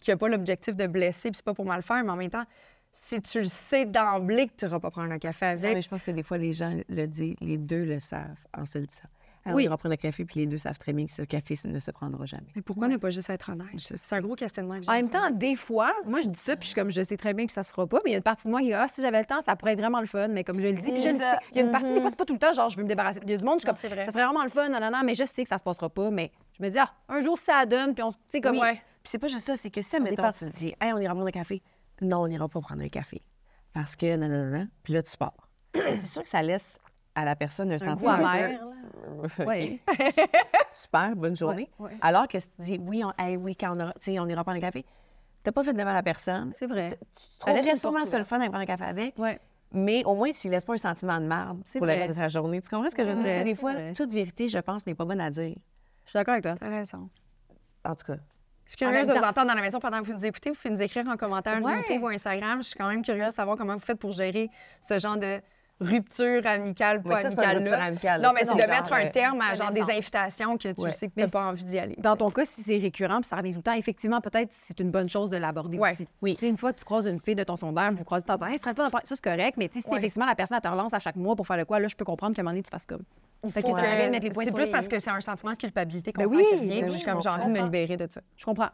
qui n'a pas l'objectif de blesser, puis c'est pas pour mal faire, mais en même temps, si tu le sais d'emblée que tu n'iras pas prendre un café Non, avec, mais je pense que des fois, les gens le disent, les deux le savent en se le disant. Alors, Oui. On ira prendre un café, puis les deux savent très bien que ce café ne se prendra jamais. mais pourquoi ne pas juste être honnête? C'est un gros questionnement que j'ai. En même temps, des fois, moi, je dis ça, puis je suis comme, je sais très bien que ça se fera pas, mais il y a une partie de moi qui dit, ah, si j'avais le temps, ça pourrait être vraiment le fun, mais comme je le dis, puis je le sais. Il y a une partie, des fois, c'est pas tout le temps, genre, je veux me débarrasser. Il y a du monde, je suis comme, c'est vrai. ça serait vraiment le fun, non, non, non, mais je sais que ça se passera pas, mais je me dis, ah, un jour, ça donne, puis on, tu sais, comme, Ouais. Puis c'est pas juste ça, c'est que si, mettons, tu te dis, hey, on ira prendre un café. Non, on n'ira pas prendre un café. Parce que, non, non, non, non. Puis là, tu pars. c'est sûr que ça laisse à la personne un un goût sentiment. amer. Ouais. Super, bonne journée. Ouais, ouais. Alors que si tu dis, oui, on, hey, oui, quand on, aura, tu sais, on ira prendre un café, t'as pas fait devant la personne. C'est vrai. Tu trouverais une sûrement ça le fun d'aller prendre un café avec, Ouais. mais au moins, tu ne laisses pas un sentiment de merde pour le vrai. reste de la journée. Tu comprends ce que je veux dire? Des fois, vrai. toute vérité, je pense, n'est pas bonne à dire. Je suis d'accord avec toi. T'as raison. En tout cas. Je suis curieuse de vous entendre dans la maison pendant que vous nous écoutez. Vous pouvez nous écrire en commentaire Ouais. YouTube ou Instagram. Je suis quand même curieuse de savoir comment vous faites pour gérer ce genre de rupture amicale, pas ça, pas amicale. amicale, Non, mais Ça, c'est de mettre un euh, terme à genre des invitations que tu Ouais. sais que tu n'as pas envie d'y aller. Dans ton cas, si c'est récurrent puis ça revient tout le temps, effectivement, peut-être c'est une bonne chose de l'aborder Ouais. aussi. Oui. Une fois, tu croises une fille de ton secondaire, vous croisez temps, Hey, ce serait ça c'est correct, mais si Ouais. effectivement la personne te relance à chaque mois pour faire le quoi, là, je peux comprendre qu'à un moment donné, tu fasses comme. Que ça que- C'est plus parce que c'est un sentiment de culpabilité Ben constant oui, qui revient. ben puis comme, j'ai envie de me libérer de ça. Je comprends.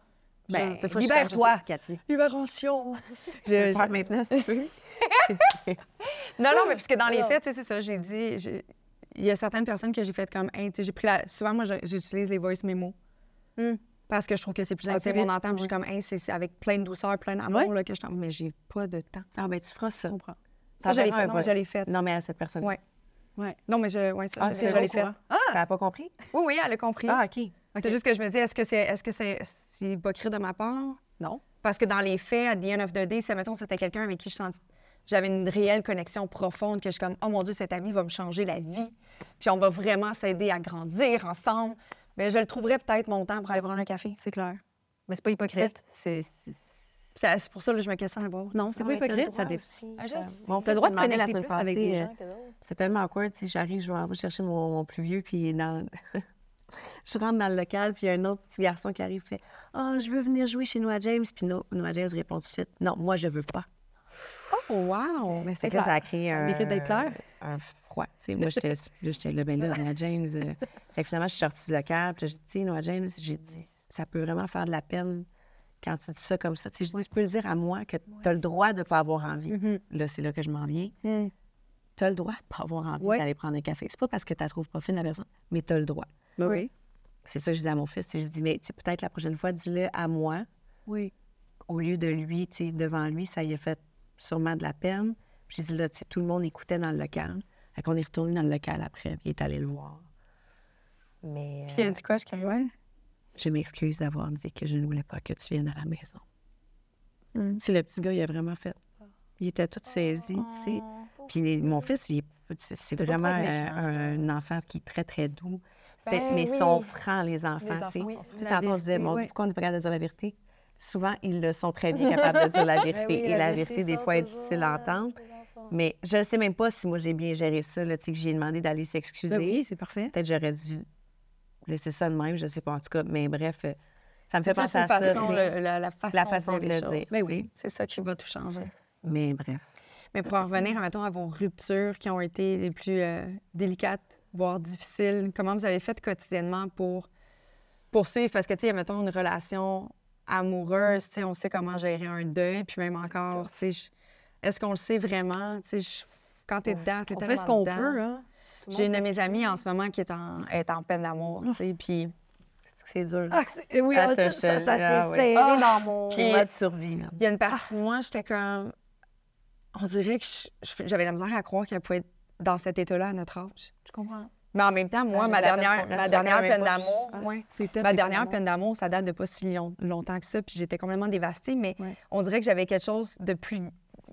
Ben, des fois, je suis comme, libère-toi, Cathy. Libération! Je vais le faire maintenant, si tu veux? Non, non, mais parce que dans les faits, tu sais, c'est ça, j'ai dit, il y a certaines personnes que j'ai faites comme, hey, j'ai pris la. Souvent, moi, j'utilise les voice memos. Hmm. Parce que je trouve que c'est plus Ah, intime, on entend, puis je suis comme, hey, c'est avec plein de douceur, plein d'amour, là, que je t'en. Mais j'ai pas de temps. Ah, ben, tu feras ça. Je comprends. Ça, je l'ai T'enverras fait. un Non. Non, mais à cette personne. Ouais. Ouais. Non, mais je, ouais, ça, Ah, fait. courant. Ah, t'as pas compris? Oui, oui, elle a compris. Ah, OK. C'est juste que je me dis, est-ce que c'est est-ce que c'est hypocrite de ma part? Non. Parce que dans les faits, à the end of the day, si, mettons, c'était quelqu'un avec qui je sentais j'avais une réelle connexion profonde, que je suis comme, oh mon Dieu, cet ami va me changer la vie, puis on va vraiment s'aider à grandir ensemble, mais je le trouverais peut-être mon temps pour aller prendre un café. C'est clair. Mais c'est pas hypocrite. C'est. pour ça que je me questionne d'abord. Non, c'est pas hypocrite. Ça dé... Ah, Mon T'as fils le droit de demandait la connecter semaine passée, des euh. C'est tellement awkward. Si j'arrive, je vais aller chercher mon, mon plus vieux, puis dans... je rentre dans le local, puis il y a un autre petit garçon qui arrive, fait Oh, je veux venir jouer chez Noah James. Puis no- Noah James répond tout de suite Non, moi, je veux pas. Oh, wow! Mais c'est que là, ça a créé un. mérite d'être clair. Un froid. Tu sais, moi, j'étais là, j'étais là, ben là, Noah James. euh. Fait que finalement, je suis sortie du local, puis j'ai dit Tu sais, Noah James, j'ai dit Ça peut vraiment faire de la peine quand tu dis ça comme ça. Tu sais, je dis, tu peux le dire à moi que tu as le droit de ne pas avoir envie. Mhm. Là, c'est là que je m'en viens. Hmm. Tu as le droit de pas avoir envie d'aller prendre un café. C'est pas parce que tu la trouves pas fine, la personne, mais tu as le droit. Ben oui. C'est ça que je dis à mon fils. Je dis, mais tu sais, peut-être la prochaine fois, dis-le à moi Oui. au lieu de lui, tu sais, devant lui, ça y a fait sûrement de la peine. Puis J'ai dit, là, tu sais, tout le monde écoutait dans le local. Fait qu'on est retourné dans le local après, puis il est allé le voir. Mais Puis il euh, a dit quoi, je suis curieuse? je m'excuse d'avoir dit que je ne voulais pas que tu viennes à la maison. Mm. Tu sais, le petit gars, il a vraiment fait. Il était tout saisi, tu sais. Puis les- mon fils, il est- c'est vraiment un enfant qui est très, très doux. Ben mais ils oui. sont francs, les enfants. Les tu sais. enfants, oui. Tu sais, tantôt, on disait, mon Dieu, pourquoi on n'est pas capable de dire la vérité? Souvent, ils le sont très bien capables de dire la vérité. Ben oui, Et la vérité des fois, est difficile à euh, entendre. Mais je ne sais même pas si moi, j'ai bien géré ça. Là, tu sais, que j'ai demandé d'aller s'excuser. Ben oui, c'est parfait. Peut-être j'aurais dû laisser ça de même, je sais pas. En tout cas, mais bref, euh, ça me fait penser à ça. façon, le- la, la façon, La façon de le dire. Ben. C'est ça qui va tout changer. Mais bref. Mais pour en revenir, mettons, à vos ruptures qui ont été les plus euh, délicates, voire difficiles, comment vous avez fait quotidiennement pour poursuivre? Parce que, tu sais, mettons, une relation amoureuse, tu sais, on sait comment gérer un deuil, puis même encore, tu sais, est-ce qu'on le sait vraiment? Tu sais, je- quand t'es dedans, t'es On fait tellement ce qu'on peut, hein. J'ai une de mes amies en ce moment qui est en, est en peine d'amour, tu sais, puis... C'est que c'est dur. Ah, c'est- oui, Ah, ah, ça, ça, ça ah, s'est oui. Ah. dans mon... Puis- mode survie. Il y a une partie de moi, j'étais comme... On dirait que j'avais la misère à croire qu'elle pouvait être dans cet état-là à notre âge. Je comprends. Mais en même temps, moi, Ah, ma dernière, pas- ma dernière peine d'amour, Ah. ouais. Ma dernière peine d'amour, ça date de pas si long- longtemps que ça, puis j'étais complètement dévastée, mais Ouais. on dirait que j'avais quelque chose de plus,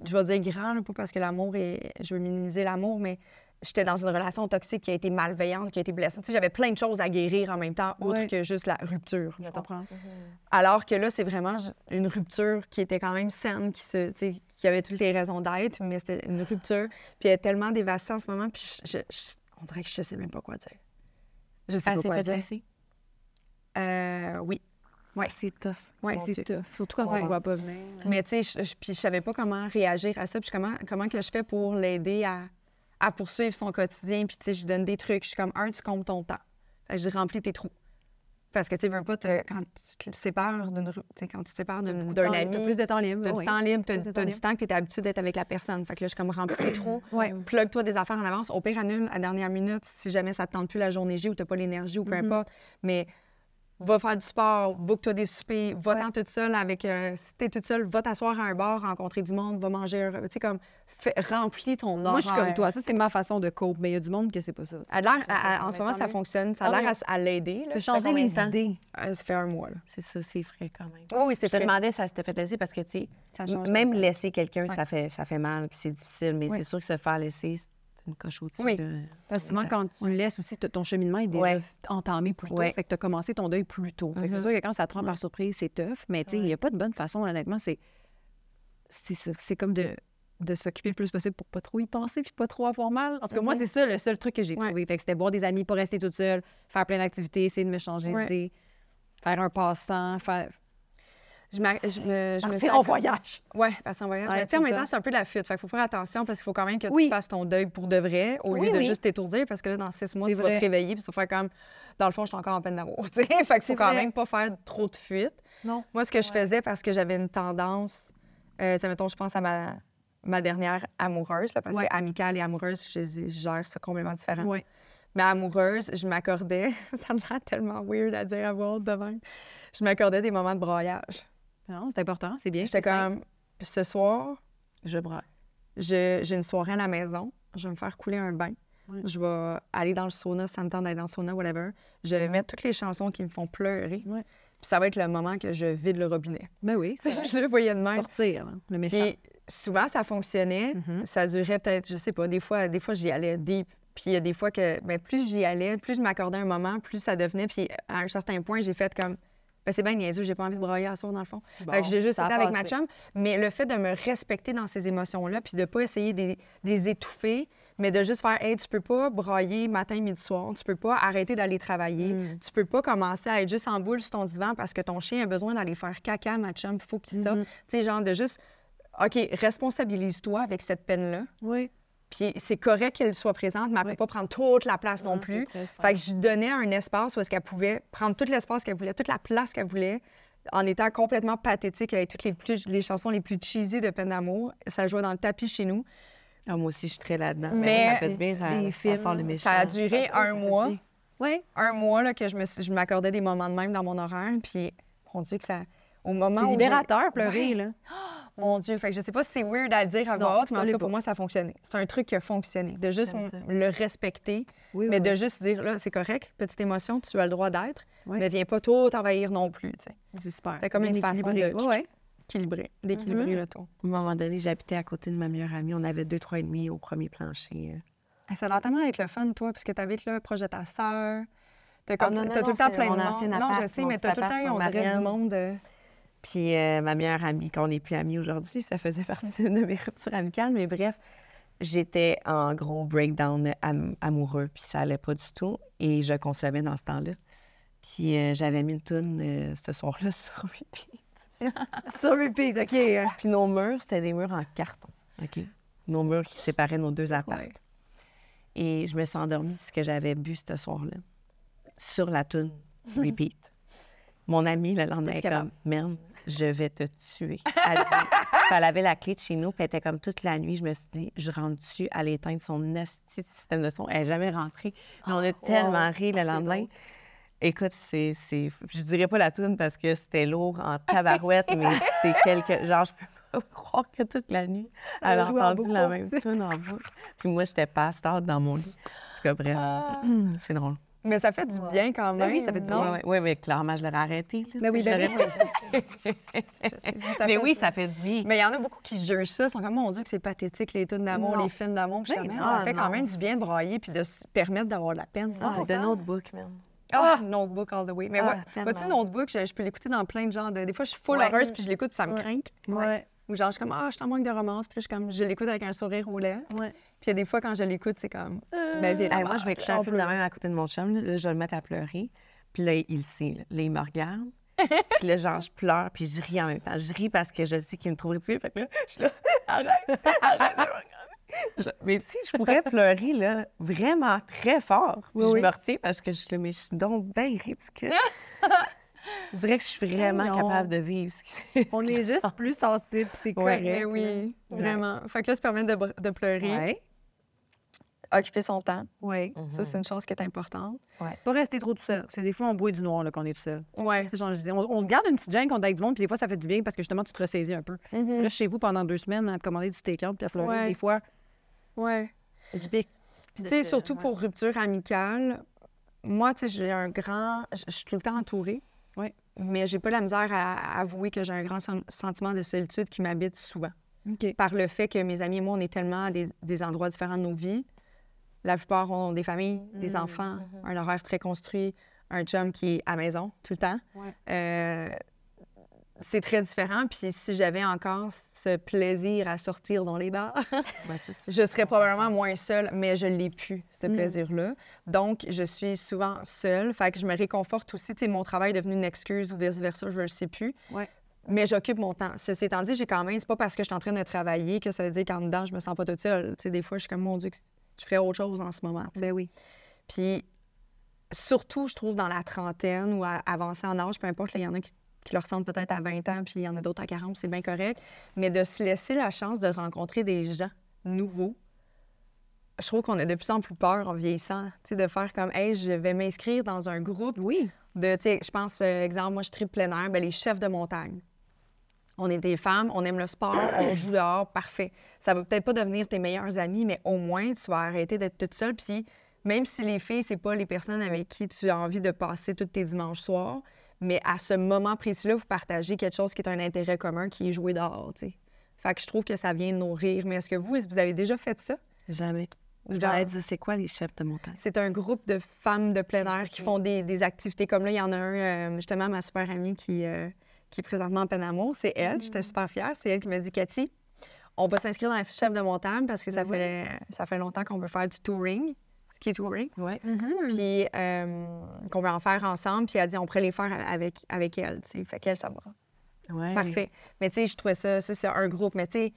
je vais dire grand, là, pas parce que l'amour est, je veux minimiser l'amour, mais j'étais dans une relation toxique qui a été malveillante, qui a été blessante. Tu sais, j'avais plein de choses à guérir en même temps, autre que juste la rupture. Je comprends. Alors que là, c'est vraiment une rupture qui était quand même saine, qui, se, tu sais, qui avait toutes les raisons d'être, mais c'était une rupture. Puis elle est tellement dévastée en ce moment, puis je- je- je- on dirait que je sais même pas quoi dire. Je sais Ah, pas quoi dire. laisser? Euh, oui. Ouais, c'est tough. Ouais, Mon C'est tough. Surtout quand Ouais. on ne voit pas venir. Mais tu sais, je, je savais pas comment réagir à ça, puis comment, comment que je fais pour l'aider à, à poursuivre son quotidien. Puis tu sais, je lui donne des trucs. Je suis comme, un, tu comptes ton temps. Fait que je remplis tes trous. Parce que tu veux pas, te- quand tu te sépares d'une, tu quand tu te sépares d'un, ami, T'as plus de temps libre. T'as oui. du temps libre, t'as temps du temps que t'étais habitué d'être avec la personne. Fait que là, je suis comme remplis tes trous. Ouais. Plug-toi des affaires en avance. Au pire, annule à la dernière minute si jamais ça te tente plus la journée J ou t'as pas l'énergie ou peu importe. Mais va faire du sport, book-toi des soupers, va-t'en toute seule avec... euh, si t'es toute seule, va t'asseoir à un bar, rencontrer du monde, va manger. Tu sais, comme, remplis ton horaire. Moi, je suis comme toi. Ça, c'est ma façon de cope. Mais il y a du monde que c'est pas ça. À l'air- en ce moment, ça fonctionne. Ça a Ah l'air à l'aider. fait changer les idées. Euh, ça fait un mois, là. C'est ça, c'est frais quand même. Oui, oui, c'est Je te demandais si ça s'était fait laisser parce que, tu sais, même laisser quelqu'un, Ouais. ça, fait, ça fait mal, puis c'est difficile, mais c'est sûr que se faire laisser, une coche au-dessus. Oui. Parce que souvent, quand tu le laisses aussi, ton cheminement est déjà Ouais. entamé plus tôt. Ouais. Fait que tu as commencé ton deuil plus tôt. Fait que Mhm. c'est sûr que quand ça te prend par surprise, c'est tough. Mais tu sais, il n'y a pas de bonne façon, honnêtement. C'est c'est ça. C'est comme de, de s'occuper le plus possible pour pas trop y penser puis pas trop avoir mal. En tout cas, moi, Mhm. c'est ça le seul truc que j'ai Ouais. trouvé. Fait que c'était boire des amis, pas rester toute seule, faire plein d'activités, essayer de me changer Ouais. d'idée, faire un passe-temps, faire... Je, me, suis en voyage. Oui, passer en voyage. Ouais, Mais en même temps, c'est un peu de la fuite. Fait qu'il faut faire attention parce qu'il faut quand même que Oui. tu fasses ton deuil pour de vrai au lieu de oui. juste t'étourdir parce que là, dans six mois, tu vas te réveiller puis vas faire comme, dans le fond, je suis encore en peine d'amour. fait qu'il faut quand vrai. même pas faire trop de fuite. Non. Moi, ce que je faisais parce que j'avais une tendance, euh, tu sais, mettons, je pense à ma, ma dernière amoureuse, là, parce Ouais. que amicale et amoureuse, je, je gère ça complètement différent. Oui. Mais amoureuse, je m'accordais, ça me rend tellement weird à dire à voix devant, je m'accordais des moments de broyage. Non, c'est important, c'est bien. J'étais comme, ce soir, Je braille. j'ai une soirée à la maison, je vais me faire couler un bain. Ouais. Je vais aller dans le sauna, ça me tente d'aller dans le sauna, whatever. Je vais mettre toutes les chansons qui me font pleurer. Ouais. Puis ça va être le moment que je vide le robinet. Ben oui, je le voyais de même. sortir, hein, le méchant. Puis souvent, ça fonctionnait. Mhm. Ça durait peut-être, je sais pas, des fois, des fois j'y allais deep. Puis il y a des fois que, ben, plus j'y allais, plus je m'accordais un moment, plus ça devenait. Puis à un certain point, j'ai fait comme, ben, c'est bien niaiseux, j'ai pas envie de brailler à soir dans le fond. Que j'ai juste été avec ma chum. Mais le fait de me respecter dans ces émotions-là, puis de pas essayer de de les étouffer, mais de juste faire, hey, tu peux pas brailler matin, midi, soir. Tu peux pas arrêter d'aller travailler. Mm. Tu peux pas commencer à être juste en boule sur ton divan parce que ton chien a besoin d'aller faire caca, ma chum, il faut qu'il sorte. Mhm. Tu sais, genre de juste, OK, responsabilise-toi avec cette peine-là. Oui. Puis c'est correct qu'elle soit présente, mais elle ne Oui. peut pas prendre toute la place non Non, plus. Fait que je donnais un espace où est-ce qu'elle pouvait prendre tout l'espace qu'elle voulait, toute la place qu'elle voulait, en étant complètement pathétique avec toutes les, plus- les chansons les plus cheesy de peine d'amour. Ça jouait dans le tapis chez nous. Ah, moi aussi, je suis très là-dedans. Mais Mais ça fait du bien, ça, ça films, sort le méchant. Ça a duré Ça, un ça mois. Oui. Un mois là, que je me je m'accordais des moments de même dans mon horaire. Puis, mon Dieu, que ça. Au moment où. libérateur, pleurer, Ouais. là. Mon Dieu, fait que je sais pas si c'est weird à dire à voix haute, mais en tout cas, pour moi, ça a fonctionné. C'est un truc qui a fonctionné. De juste le respecter, Oui, mais oui, de oui. juste dire, là, c'est correct, petite émotion, tu as le droit d'être, mais viens pas tout envahir non plus, tu sais. C'est super. C'était comme une façon de-. Équilibrer, d'équilibrer Mhm. le tout. À un moment donné, j'habitais à côté de ma meilleure amie. On avait deux, trois et demi au premier plancher. euh. Ah, Ça a l'air tellement être le fun, toi, parce que t'habites là, proche de ta sœur. T'as t'as tout le temps plein de mon monde. Non, je sais, mais t'as tout le temps, on dirait, du monde. Puis euh, ma meilleure amie, qu'on n'est plus amis aujourd'hui, ça faisait partie de mes ruptures amicales. Mais bref, j'étais en gros breakdown am- amoureux, puis ça allait pas du tout. Et je consommais dans ce temps-là. Puis euh, j'avais mis une toune euh, ce soir-là sur repeat. Ça, repeat, OK. Puis nos murs, c'était des murs en carton. OK? Nos murs qui séparaient nos deux apparts. Ouais. Et je me suis endormie ce que j'avais bu ce soir-là sur la toune repeat. Mon amie, le lendemain, est comme, merde, je vais te tuer. Elle dit, Puis elle avait la clé de chez nous, puis elle était comme toute la nuit. Je me suis dit, je rentre dessus à l'éteindre son asti de système de son? Elle n'est jamais rentrée. Mais on a tellement ri le lendemain. Écoute, c'est, c'est, je dirais pas la toune parce que c'était lourd en tabarouette, mais c'est quelque, genre, je peux pas croire que toute la nuit, elle a entendu la même toune en boucle. Puis moi, j'étais pas stable dans mon lit. En tout cas, bref, c'est drôle. Mais ça fait du bien quand même. Ben oui, ça fait du non? bien. Oui, oui, mais clairement, je l'aurais arrêté. là, Ben oui, sais, ben oui. Je sais, je Mais oui, ça fait du bien. Mais il y en a beaucoup qui jugent ça. Ils sont comme, mon Dieu, que c'est pathétique, les tunes d'amour, les films d'amour. Je ça non, fait quand même du bien de brailler puis de se permettre d'avoir de la peine. Ah, c'est un notebook, même. Ah, Notebook all the way. Mais Ah, ouais, vois-tu, Notebook, je, je peux l'écouter dans plein de genres de... Des fois, je suis full Ouais. heureuse puis je l'écoute puis ça me Ouais. craint. Ouais. Ou genre, je suis comme, ah, je suis en manque de romance. Puis là, je, suis comme, je l'écoute avec un sourire aux lèvres. Ouais. Puis il y a des fois, quand je l'écoute, c'est comme, Hey, la moi, je vais écouter un film de même à côté de mon chum. Là, je vais le mettre à pleurer. Puis là, il le sait. Là, Là, il me regarde. puis là, genre, je pleure, puis je ris en même temps. Je ris parce que je sais qu'il me trouve ridicule. Fait que là, je suis là, arrête, arrête de me regarder. Je- Mais tu sais, je pourrais pleurer, là, vraiment très fort. Oui, je oui. me retiens parce que je suis là, mais je suis donc bien ridicule. je dirais que je suis vraiment non. capable de vivre ce qui On est juste plus sensible, c'est Ouais. correct. Mais oui, vraiment. Fait que là, se permettre de, pleurer, Ouais. occuper son temps. Ouais. Ça, c'est une chose qui est importante. Pas rester trop tout seul. C'est des fois, on boit du noir là, qu'on est tout seul. Ouais. C'est genre, je dis, on, on se garde une petite gêne quand on est avec du monde, puis des fois, ça fait du bien parce que justement, tu te ressaisis un peu. Tu restes chez vous pendant deux semaines à te commander du take-out puis à. Ouais. Des fois, Ouais. du pic. Puis, tu sais, surtout pour rupture amicale, moi, tu sais, j'ai un grand. Je je suis tout le temps entourée. Ouais. Mais j'ai pas la misère à, à avouer que j'ai un grand sen- sentiment de solitude qui m'habite souvent. Par le fait que mes amis et moi, on est tellement à des, des endroits différents de nos vies. La plupart ont des familles, des enfants, un horaire très construit, un chum qui est à maison tout le temps. Ouais. Euh, c'est très différent. Puis si j'avais encore ce plaisir à sortir dans les bars, Ouais, c'est ça. je serais probablement moins seule, mais je l'ai plus, ce Mm. plaisir-là. Donc, je suis souvent seule. Fait que je me réconforte aussi. Tu sais, mon travail est devenu une excuse ou vice-versa, je ne le sais plus. Ouais. Mais j'occupe mon temps. Ceci étant dit, j'ai quand même, c'est pas parce que je suis en train de travailler que ça veut dire qu'en dedans, je me sens pas toute seule. Tu sais, des fois, je suis comme, mon Dieu, je ferais autre chose en ce moment. Ben oui. Puis, surtout, je trouve, dans la trentaine ou à avancer en âge, peu importe, il y en a qui, qui le ressentent peut-être à 20 ans, puis il y en a d'autres à 40, c'est bien correct. Mais de se laisser la chance de rencontrer des gens nouveaux, je trouve qu'on a de plus en plus peur en vieillissant, tu sais, de faire comme, hey, je vais m'inscrire dans un groupe Oui. de, tu sais, je pense, euh, exemple, moi, je tripe plein air, ben, les chefs de montagne. On est des femmes, on aime le sport, on joue dehors, parfait. Ça va peut-être pas devenir tes meilleurs amis, mais au moins, tu vas arrêter d'être toute seule. Puis même si les filles, c'est pas les personnes avec qui tu as envie de passer tous tes dimanches soirs, mais à ce moment précis-là, vous partagez quelque chose qui est un intérêt commun, qui est jouer dehors, tu sais. Fait que je trouve que ça vient nourrir. Mais est-ce que vous, est-ce que vous avez déjà fait ça? Jamais. Genre- dire, c'est quoi les chefs de montagne? C'est un groupe de femmes de plein air qui font des, des activités comme là. Il y en a un, euh, justement, ma super amie qui, euh, qui est présentement en Penamo. C'est elle. J'étais super fière. C'est elle qui m'a dit Cathy, on va s'inscrire dans les chefs de montagne parce que ça, fait, ça fait longtemps qu'on veut faire du touring, ski touring. Ouais. Puis euh, qu'on veut en faire ensemble. Puis elle a dit on pourrait les faire avec, avec elle. tu sais. Fait qu'elle, ça va. Ouais. Parfait. Mais tu sais, je trouvais ça, ça c'est un groupe. Mais tu sais,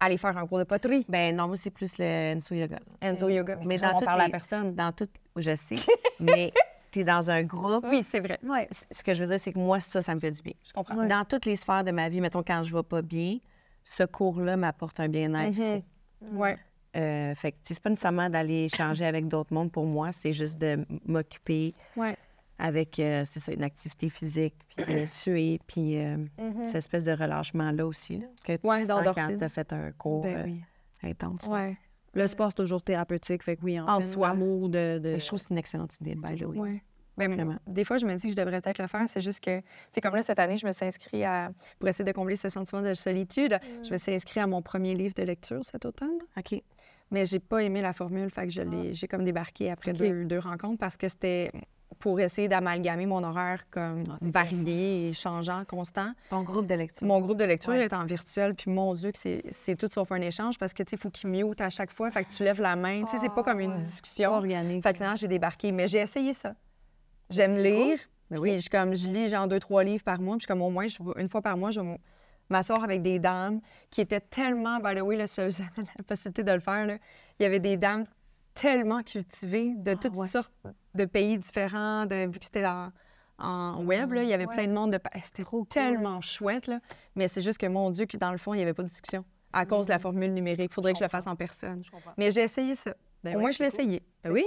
aller faire un cours de poterie, Ben non, moi, c'est plus le Enso Yoga. Enzo Yoga. Mais Mais dans on toutes parle à les- personne. Dans tout, je sais, mais tu es dans un groupe. Oui, c'est vrai. C- Ce que je veux dire, c'est que moi, ça, ça me fait du bien. Je comprends. Dans toutes les sphères de ma vie, mettons, quand je vais pas bien, ce cours-là m'apporte un bien-être. Mhm. Ouais. Euh, fait que c'est pas nécessairement d'aller échanger avec d'autres mondes pour moi, c'est juste de m'occuper Ouais. avec, euh, c'est ça, une activité physique, puis de suer, puis euh, Mhm. cette espèce de relâchement-là aussi, là, que tu Ouais, sens quand tu as fait un cours Ben euh, oui. intense. Ouais. Le sport, c'est toujours thérapeutique. Fait que oui, en, En fait, soi. de... de- Et je trouve que c'est une excellente idée, by the way. Ouais. Ben, Vraiment. des fois, je me dis que je devrais peut-être le faire. C'est juste que, tu sais, comme là, cette année, je me suis inscrite à, pour essayer de combler ce sentiment de solitude, je me suis inscrite à mon premier livre de lecture cet automne. OK. Mais j'ai pas aimé la formule, fait que je l'ai, j'ai comme débarqué après deux, deux rencontres parce que c'était pour essayer d'amalgamer mon horaire comme Ah, varié et changeant, constant. Ton groupe de lecture. Mon groupe de lecture Ouais. est en virtuel, puis mon Dieu, que c'est, c'est tout sauf un échange parce que, tu sais, il faut qu'il mute à chaque fois, fait que tu lèves la main. Tu sais, c'est pas comme une discussion. organique. Fait que finalement, j'ai débarqué. Mais j'ai essayé ça. J'aime lire. Ben Puis je, comme, je lis genre deux, trois livres par mois. Puis je comme au moins, je- une fois par mois, je m'asseoir avec des dames qui étaient tellement, by the way, là, si j'avais la possibilité de le faire, là, il y avait des dames tellement cultivées de toutes ouais. sortes de pays différents, de, vu que c'était en, en web, là, il y avait plein de monde de... C'était tellement chouette, là. Mais c'est juste que, mon Dieu, que dans le fond, il n'y avait pas de discussion à cause de la formule numérique. Il faudrait que je le fasse en personne. Mais j'ai essayé ça. Ben au oui, moins, je l'ai essayé. Ben oui.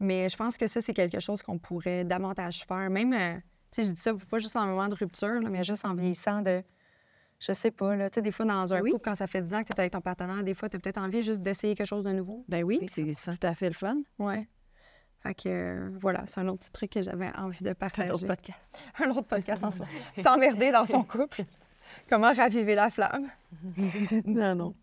Mais je pense que ça, c'est quelque chose qu'on pourrait davantage faire. Même, euh, tu sais, je dis ça pas juste en moment de rupture, là, mais juste en vieillissant de. Je sais pas, là. Tu sais, des fois, dans un Oui. couple, quand ça fait 10 ans que tu es avec ton partenaire, des fois, tu as peut-être envie juste d'essayer quelque chose de nouveau. Ben oui, Oui, c'est ça. tout à fait le fun. Ouais. Fait que, euh, voilà, c'est un autre petit truc que j'avais envie de C'est un partager. autre podcast. Un autre podcast en soi. S'emmerder dans son couple. Comment raviver la flamme. non, non.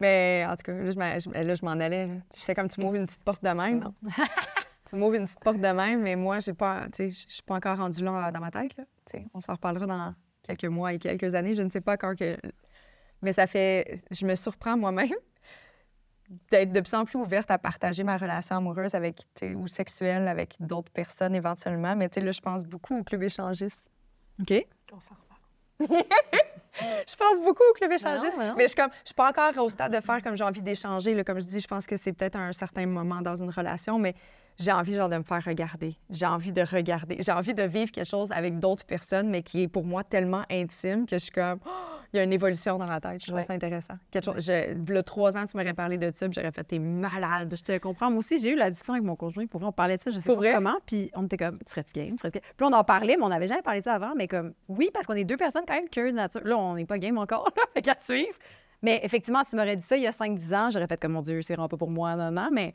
Mais en tout cas, là, je m'en- je là, je m'en allais. J'étais comme, tu m'ouvres une petite porte de même. tu m'ouvres une petite porte de même, mais moi, j'ai pas, tu sais, je suis pas encore rendue là dans ma tête. Là. Tu sais, on s'en reparlera dans quelques mois et quelques années. Je ne sais pas encore que... Mais ça fait... Je me surprends moi-même d'être de plus en plus ouverte à partager ma relation amoureuse avec, ou sexuelle avec d'autres personnes éventuellement. Mais tu sais, là, je pense beaucoup au club échangiste. OK. On s'en reparle. Je pense beaucoup au club échangiste. mais non. mais je suis comme, je suis pas encore au stade de faire comme j'ai envie d'échanger. Comme je dis, je pense que c'est peut-être à un certain moment dans une relation, mais j'ai envie genre de me faire regarder. J'ai envie de regarder. J'ai envie de vivre quelque chose avec d'autres personnes, mais qui est pour moi tellement intime que je suis comme, Oh, il y a une évolution dans ma tête. Je trouve Ouais. ça intéressant. Quelque chose. Je, le trois ans, tu m'aurais parlé de ça, puis j'aurais fait, t'es malade. Je te comprends. Moi aussi, j'ai eu la discussion avec mon conjoint. Pour vrai, on parlait de ça, je sais Pour pas vrai? comment. Puis on était comme, tu serais-tu game? Tu game? Puis on en parlait, mais on n'avait jamais parlé de ça avant. Mais comme, oui, parce qu'on est deux personnes quand même curieuses de nature. Là, on n'est pas game encore, là, fait qu'à suivre. Mais effectivement, tu m'aurais dit ça il y a 5-10 ans, j'aurais fait comme, mon Dieu, c'est vraiment pas pour moi, non, non. Mais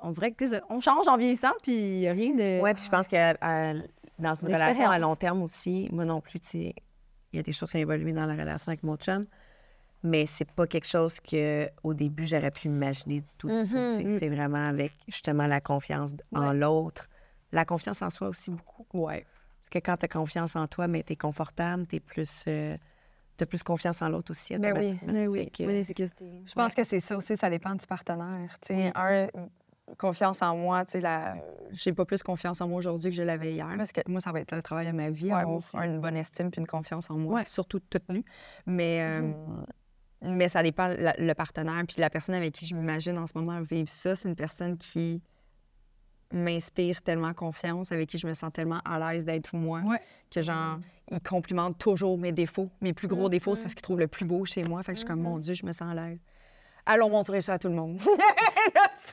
on dirait que, tu sais, on change en vieillissant, puis il n'y a rien de. Oui, puis je pense que euh, dans une relation à long terme aussi, moi non plus, tu sais, il y a des choses qui ont évolué dans la relation avec mon chum, mais c'est pas quelque chose que au début j'aurais pu imaginer du tout. sais. C'est vraiment avec justement la confiance en l'autre, la confiance en soi aussi beaucoup. Ouais. Parce que quand tu as confiance en toi, mais tu es confortable, tu plus, euh, as plus confiance en l'autre aussi. Ben oui. Mais Fait oui, que- oui. Je pense que c'est ça aussi, ça dépend du partenaire. Un, confiance en moi, tu sais, la... j'ai pas plus confiance en moi aujourd'hui que je l'avais hier, parce que moi, ça va être le travail de ma vie, Ouais, avoir une bonne estime puis une confiance en moi, Ouais. surtout toute nue. Mais, euh, mais ça dépend la- le partenaire, puis la personne avec qui je m'imagine en ce moment vivre ça, c'est une personne qui m'inspire tellement confiance, avec qui je me sens tellement à l'aise d'être moi, Ouais. que genre, il complimente toujours mes défauts. Mes plus gros défauts, c'est ce qu'il trouve le plus beau chez moi. Fait que je suis comme, mon Dieu, je me sens à l'aise. Allons montrer ça à tout le monde. Là, tu sais.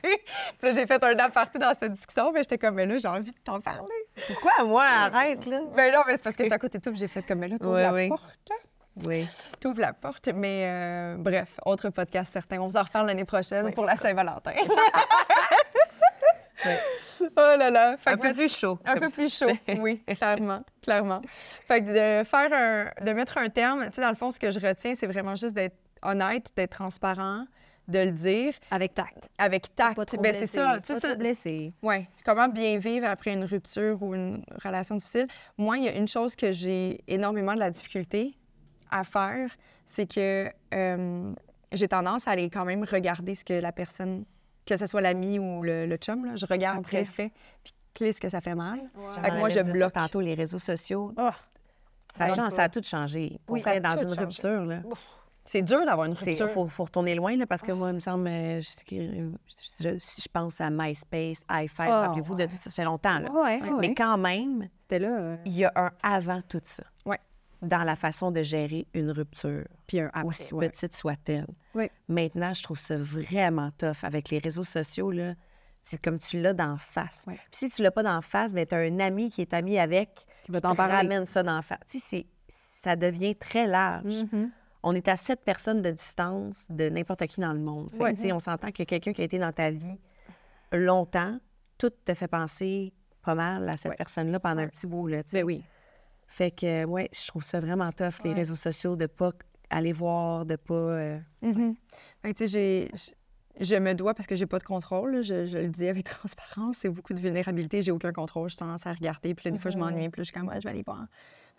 Puis là, j'ai fait un aparté dans cette discussion, mais j'étais comme, mais là, j'ai envie de t'en parler. Pourquoi moi, arrête, là? Ben non, mais c'est parce que j'étais à côté de toi, j'ai fait comme, mais là, t'ouvres Ouais, la oui. porte. Oui. T'ouvres la porte, mais euh, bref, autre podcast certain. On vous en reparle l'année prochaine Oui, pour la Saint-Valentin. Oh là là. Fait Un que peu plus chaud. Un peu plus chaud, oui, clairement, clairement. Fait que de faire un, de mettre un terme, tu sais, dans le fond, ce que je retiens, c'est vraiment juste d'être honnête, d'être transparent, de le dire Avec tact. avec tact. Pas trop Ben, c'est ça, pas tu sais, trop ça- blessé. Ouais. Comment bien vivre après une rupture ou une relation difficile? Moi, il y a une chose que j'ai énormément de la difficulté à faire, c'est que euh, j'ai tendance à aller quand même regarder ce que la personne, que ce soit l'ami ou le, le chum, là, je regarde ce qu'elle fait, puis clé ce que ça fait mal. Fait que moi, je bloque. Tantôt, les réseaux sociaux, Oh, ça, Ça change, ça a tout changé. Pour Oui, ça a dans tout une changé. rupture, là. C'est dur d'avoir une Il rupture. faut, faut retourner loin, là, parce que moi, il me semble, euh, je que, euh, je- si je pense à MySpace, i5, Oh, rappelez-vous de tout ça, ça fait longtemps, là. ouais, Ouais. ouais. Mais quand même, là. euh, il y a un avant tout ça. Ouais. Dans la façon de gérer une rupture, Puis un après. aussi ouais. petite soit-elle. Maintenant, je trouve ça vraiment tough. Avec les réseaux sociaux, là, c'est comme tu l'as d'en face. Ouais. Puis si tu l'as pas d'en face, ben, tu as un ami qui est ami avec, Qui va te ramène ça d'en face. Tu sais, c'est- ça devient très large. Mhm. On est à sept personnes de distance de n'importe qui dans le monde. Fait Ouais. on s'entend que quelqu'un qui a été dans ta vie longtemps, tout te fait penser pas mal à cette Ouais. personne-là pendant un petit bout. Là. Ben oui. Fait que, ouais, je trouve ça vraiment tough, les réseaux sociaux, de pas aller voir, de pas. euh. Fait que, tu sais, j'ai- je- je me dois, parce que j'ai pas de contrôle, là, je, je le dis avec transparence, c'est beaucoup de vulnérabilité, j'ai aucun contrôle, j'ai tendance à regarder, puis là, des fois, je m'ennuie, puis là, je suis comme, ouais, je vais aller voir.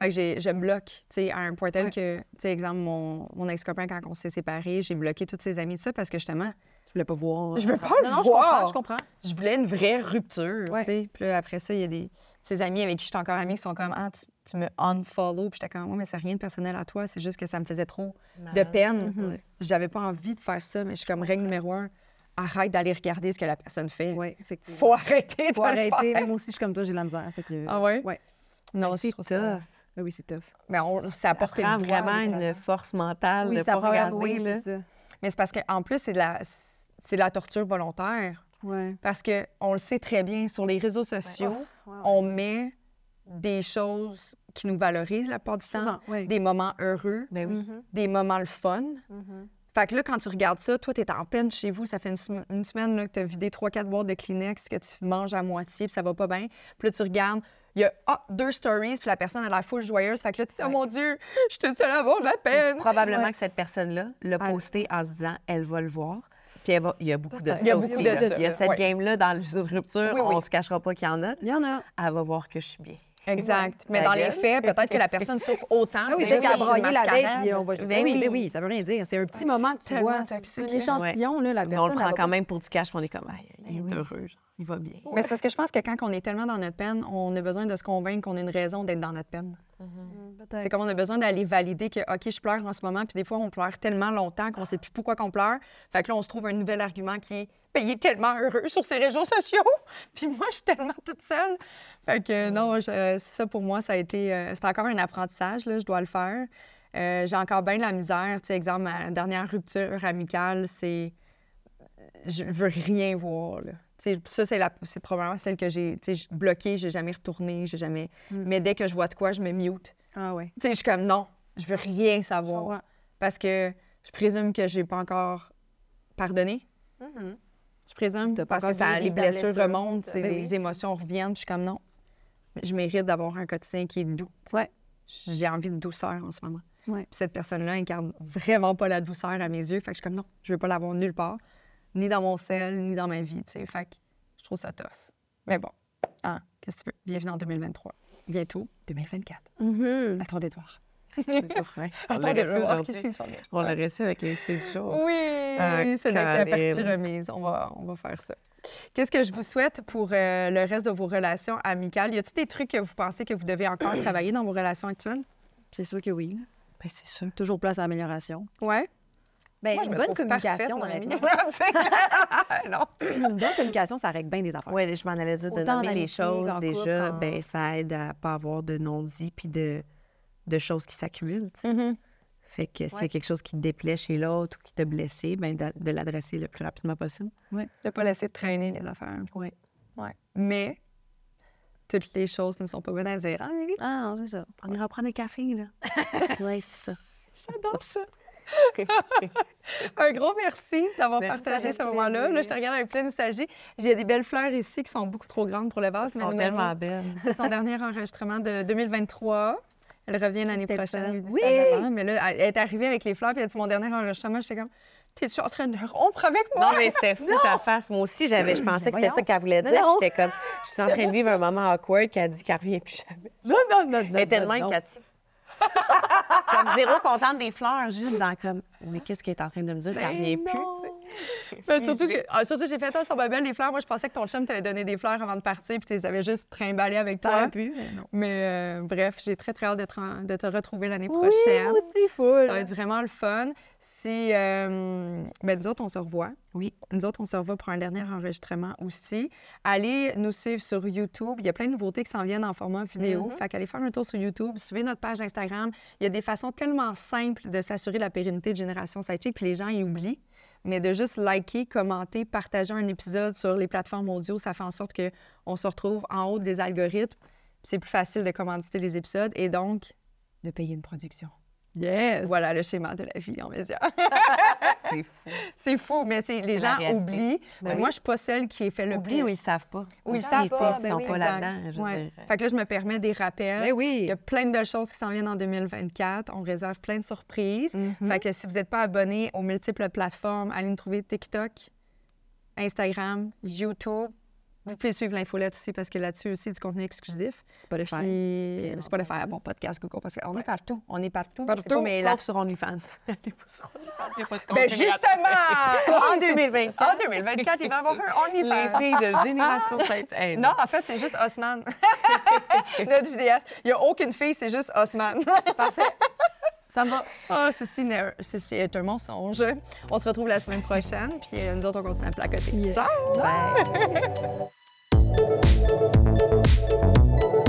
Fait que je bloque, tu sais, à un point tel Ouais. que, tu sais, exemple, mon, mon ex-copain, quand on s'est séparés, j'ai bloqué tous ses amis de ça parce que, justement, Tu voulais pas voir. je veux pas le Non, je voir. comprends, je comprends. Je voulais une vraie rupture, Ouais. tu sais. Puis là, après ça, il y a des ses amis avec qui je suis encore amie qui sont comme, ah, tu, tu me unfollow. Puis j'étais comme, ouais, mais c'est rien de personnel à toi, c'est juste que ça me faisait trop de peine. Mhm. J'avais pas envie de faire ça, mais je suis comme, règle numéro un, arrête d'aller regarder ce que la personne fait. Oui, effectivement. Faut arrêter de Faut le arrêter. faire. Moi aussi, je suis comme toi, j'ai de la misère. Fait que... Ah ouais? Ouais. Non, c'est je trouve ça-. Ah oui, c'est tough. Mais on, ça a porté prend le doigt, vraiment une force mentale Oui, de ça pas regarder. oui, là. c'est ça. Mais c'est parce qu'en plus, c'est de la, c'est de la torture volontaire. Ouais. Parce que on le sait très bien, sur les réseaux sociaux, on met des choses qui nous valorisent la part du temps, Souvent, ouais. des moments heureux, Ben oui. Mhm, des moments le fun. mhm. Fait que là, quand tu regardes ça, toi, t'es en peine chez vous, ça fait une, sem- une semaine là, que t'as vidé trois, quatre boîtes de Kleenex, que tu manges à moitié, puis ça va pas bien. Puis là, tu regardes, il y a ah, deux stories, puis la personne a la full joyeuse. Fait que là, tu dis, oh mon Dieu, je te seule à avoir de la peine. Probablement que cette personne-là l'a posté en se disant elle va le voir. Puis elle va- il y a beaucoup de ça Il y a aussi, beaucoup de Il y a cette ouais. game-là dans le rupture. Oui, oui. On se cachera pas qu'il y en a. Il y en a. Elle va voir que je suis bien. Exact. Mais dans les faits, peut-être que la personne souffre autant. Ah oui, c'est juste qu'elle a une la veille, puis on va jouer. Ben oui, oui. ben oui, ça veut rien dire. C'est un petit Ah, moment que tu vois. C'est un là. échantillon, là, la Mais personne. on le prend quand même pour du cash, puis on est comme, Aïe, il est heureux, genre, il va bien. Mais c'est parce que je pense que quand on est tellement dans notre peine, on a besoin de se convaincre qu'on a une raison d'être dans notre peine. Mm, C'est comme on a besoin d'aller valider que, OK, je pleure en ce moment, puis des fois, on pleure tellement longtemps qu'on sait plus pourquoi qu'on pleure. Fait que là, on se trouve un nouvel argument qui est, ben, il est tellement heureux sur ses réseaux sociaux, puis moi, je suis tellement toute seule. Fait que non, je- ça, pour moi, ça a été, euh, c'est encore un apprentissage, là, je dois le faire. Euh, j'ai encore bien de la misère. Tu sais, exemple, ma dernière rupture amicale, c'est. Je veux rien voir, là. Ça, c'est, la, c'est probablement celle que j'ai bloquée, j'ai jamais retourné, j'ai jamais. Mm. Mais dès que je vois de quoi, je me mute. Ah ouais. Tu sais, je suis comme non, je veux rien savoir. Parce que je présume que j'ai pas encore pardonné. Mhm. Je présume. T'as Parce que ça, les blessures blessure, remontent, ça. Ben les oui. émotions reviennent. puis Je suis comme non. Je mérite d'avoir un quotidien qui est doux. Ouais. J'ai envie de douceur en ce moment. Ouais. Puis cette personne-là incarne vraiment pas la douceur à mes yeux. Fait que je suis comme non, je veux pas l'avoir nulle part, ni dans mon sel, ni dans ma vie. tu sais. Fait que je trouve ça tough. Mais bon, hein, qu'est-ce que tu veux? Bienvenue en 2023. Bientôt, 2024. Mhm. Attendez de voir. On l'a reçu avec l'invité du show. Oui, Ah, c'est la partie remise. On va, on va faire ça. Qu'est-ce que je vous souhaite pour euh, le reste de vos relations amicales? Y a-t-il des trucs que vous pensez que vous devez encore travailler dans vos relations actuelles? C'est sûr que oui. Ben, c'est sûr. Toujours place à l'amélioration. Ouais. Ben, Moi, je une bonne communication, sais. non. Une bonne communication, ça règle bien des affaires. Oui, je m'en allais dire de nommer les choses. Déjà, couple, en- ben, ça aide à pas avoir de non-dits puis de, de choses qui s'accumulent. Mhm. Fait que s'il y a quelque chose qui te déplaît chez l'autre ou qui t'a blessé, ben, de l'adresser le plus rapidement possible. De pas laisser traîner les affaires. Oui. Ouais. Mais toutes les choses ne sont pas bonnes à dire. Hein? Ah, c'est ça. On ira prendre un café, là. oui, c'est ça. J'adore ça. un gros merci d'avoir partagé ce moment-là. Là, je te regarde avec pleine nostalgie. J'ai des belles fleurs ici qui sont beaucoup trop grandes pour le vase. Elles sont Noémie, tellement belles. C'est son dernier enregistrement de 2023. Elle revient l'année prochaine. Oui! Mais là, elle est arrivée avec les fleurs, puis elle a dit Mon dernier enregistrement, j'étais comme T'es-tu en train de rompre avec moi? Non, mais c'était fou ta face. Moi aussi, j'avais, je pensais que c'était ça qu'elle voulait dire. Non. J'étais comme, je suis en train de vivre un moment awkward qu'elle dit qu'elle revient plus jamais. Non, non, non, Elle était de même, Cathy. comme zéro contente des fleurs, juste dans comme, mais qu'est-ce qu'elle est en train de me dire? Qu'elle revient plus? tu sais? Ben, surtout, que, ah, surtout, j'ai fait ça sur ma belle les fleurs. Moi, je pensais que ton chum t'avait donné des fleurs avant de partir, puis tu les avais juste trimballées avec toi. Pu, mais non. Mais euh, bref, j'ai très, très hâte de te, de te retrouver l'année prochaine. aussi, full. Ça va être vraiment le fun. Si, euh, ben, nous autres, on se revoit. Oui. Nous autres, on se revoit pour un dernier enregistrement aussi. Allez nous suivre sur YouTube. Il y a plein de nouveautés qui s'en viennent en format vidéo. Fait qu'allez faire un tour sur YouTube. Suivez notre page Instagram. Il y a des façons tellement simples de s'assurer la pérennité de Génération Sidechick, puis les gens y oublient. Mais de juste liker, commenter, partager un épisode sur les plateformes audio, ça fait en sorte qu'on se retrouve en haut des algorithmes. C'est plus facile de commanditer les épisodes et donc de payer une production. Yes. Voilà le schéma de la vie en médias. C'est fou. C'est fou, mais c'est- les gens oublient. Ben oui. Moi, je suis pas celle qui ait fait le Oublie ou ils savent pas. Ou ils Aussi, savent pas, Ils ben sont oui, pas là-dedans. Ouais. Fait que là, je me permets des rappels. Ben oui. Il y a plein de belles choses qui s'en viennent en 2024. On réserve plein de surprises. Mm-hmm. Fait que si vous n'êtes pas abonné aux multiples plateformes, allez nous trouver TikTok, Instagram, YouTube. Vous pouvez suivre l'infolette aussi parce que là-dessus aussi du contenu exclusif. Spotify. Puis c'est pas le faire, bon podcast Google parce qu'on est partout, on est partout. Partout, pas- mais la- sauf sur OnlyFans. Allez pas sur OnlyFans, j'ai pas de Ben justement! En 2024. En 2024, il va y avoir un Les OnlyFans. filles de Génération. Hey, Non, en fait, c'est juste Osman. Notre vidéaste. Il n'y a aucune fille, c'est juste Osman. Parfait. Ça me va. Ah, oh, ceci, est un mensonge. On se retrouve la semaine prochaine, puis euh, nous autres, on continue à placoter. Ciao! Bye!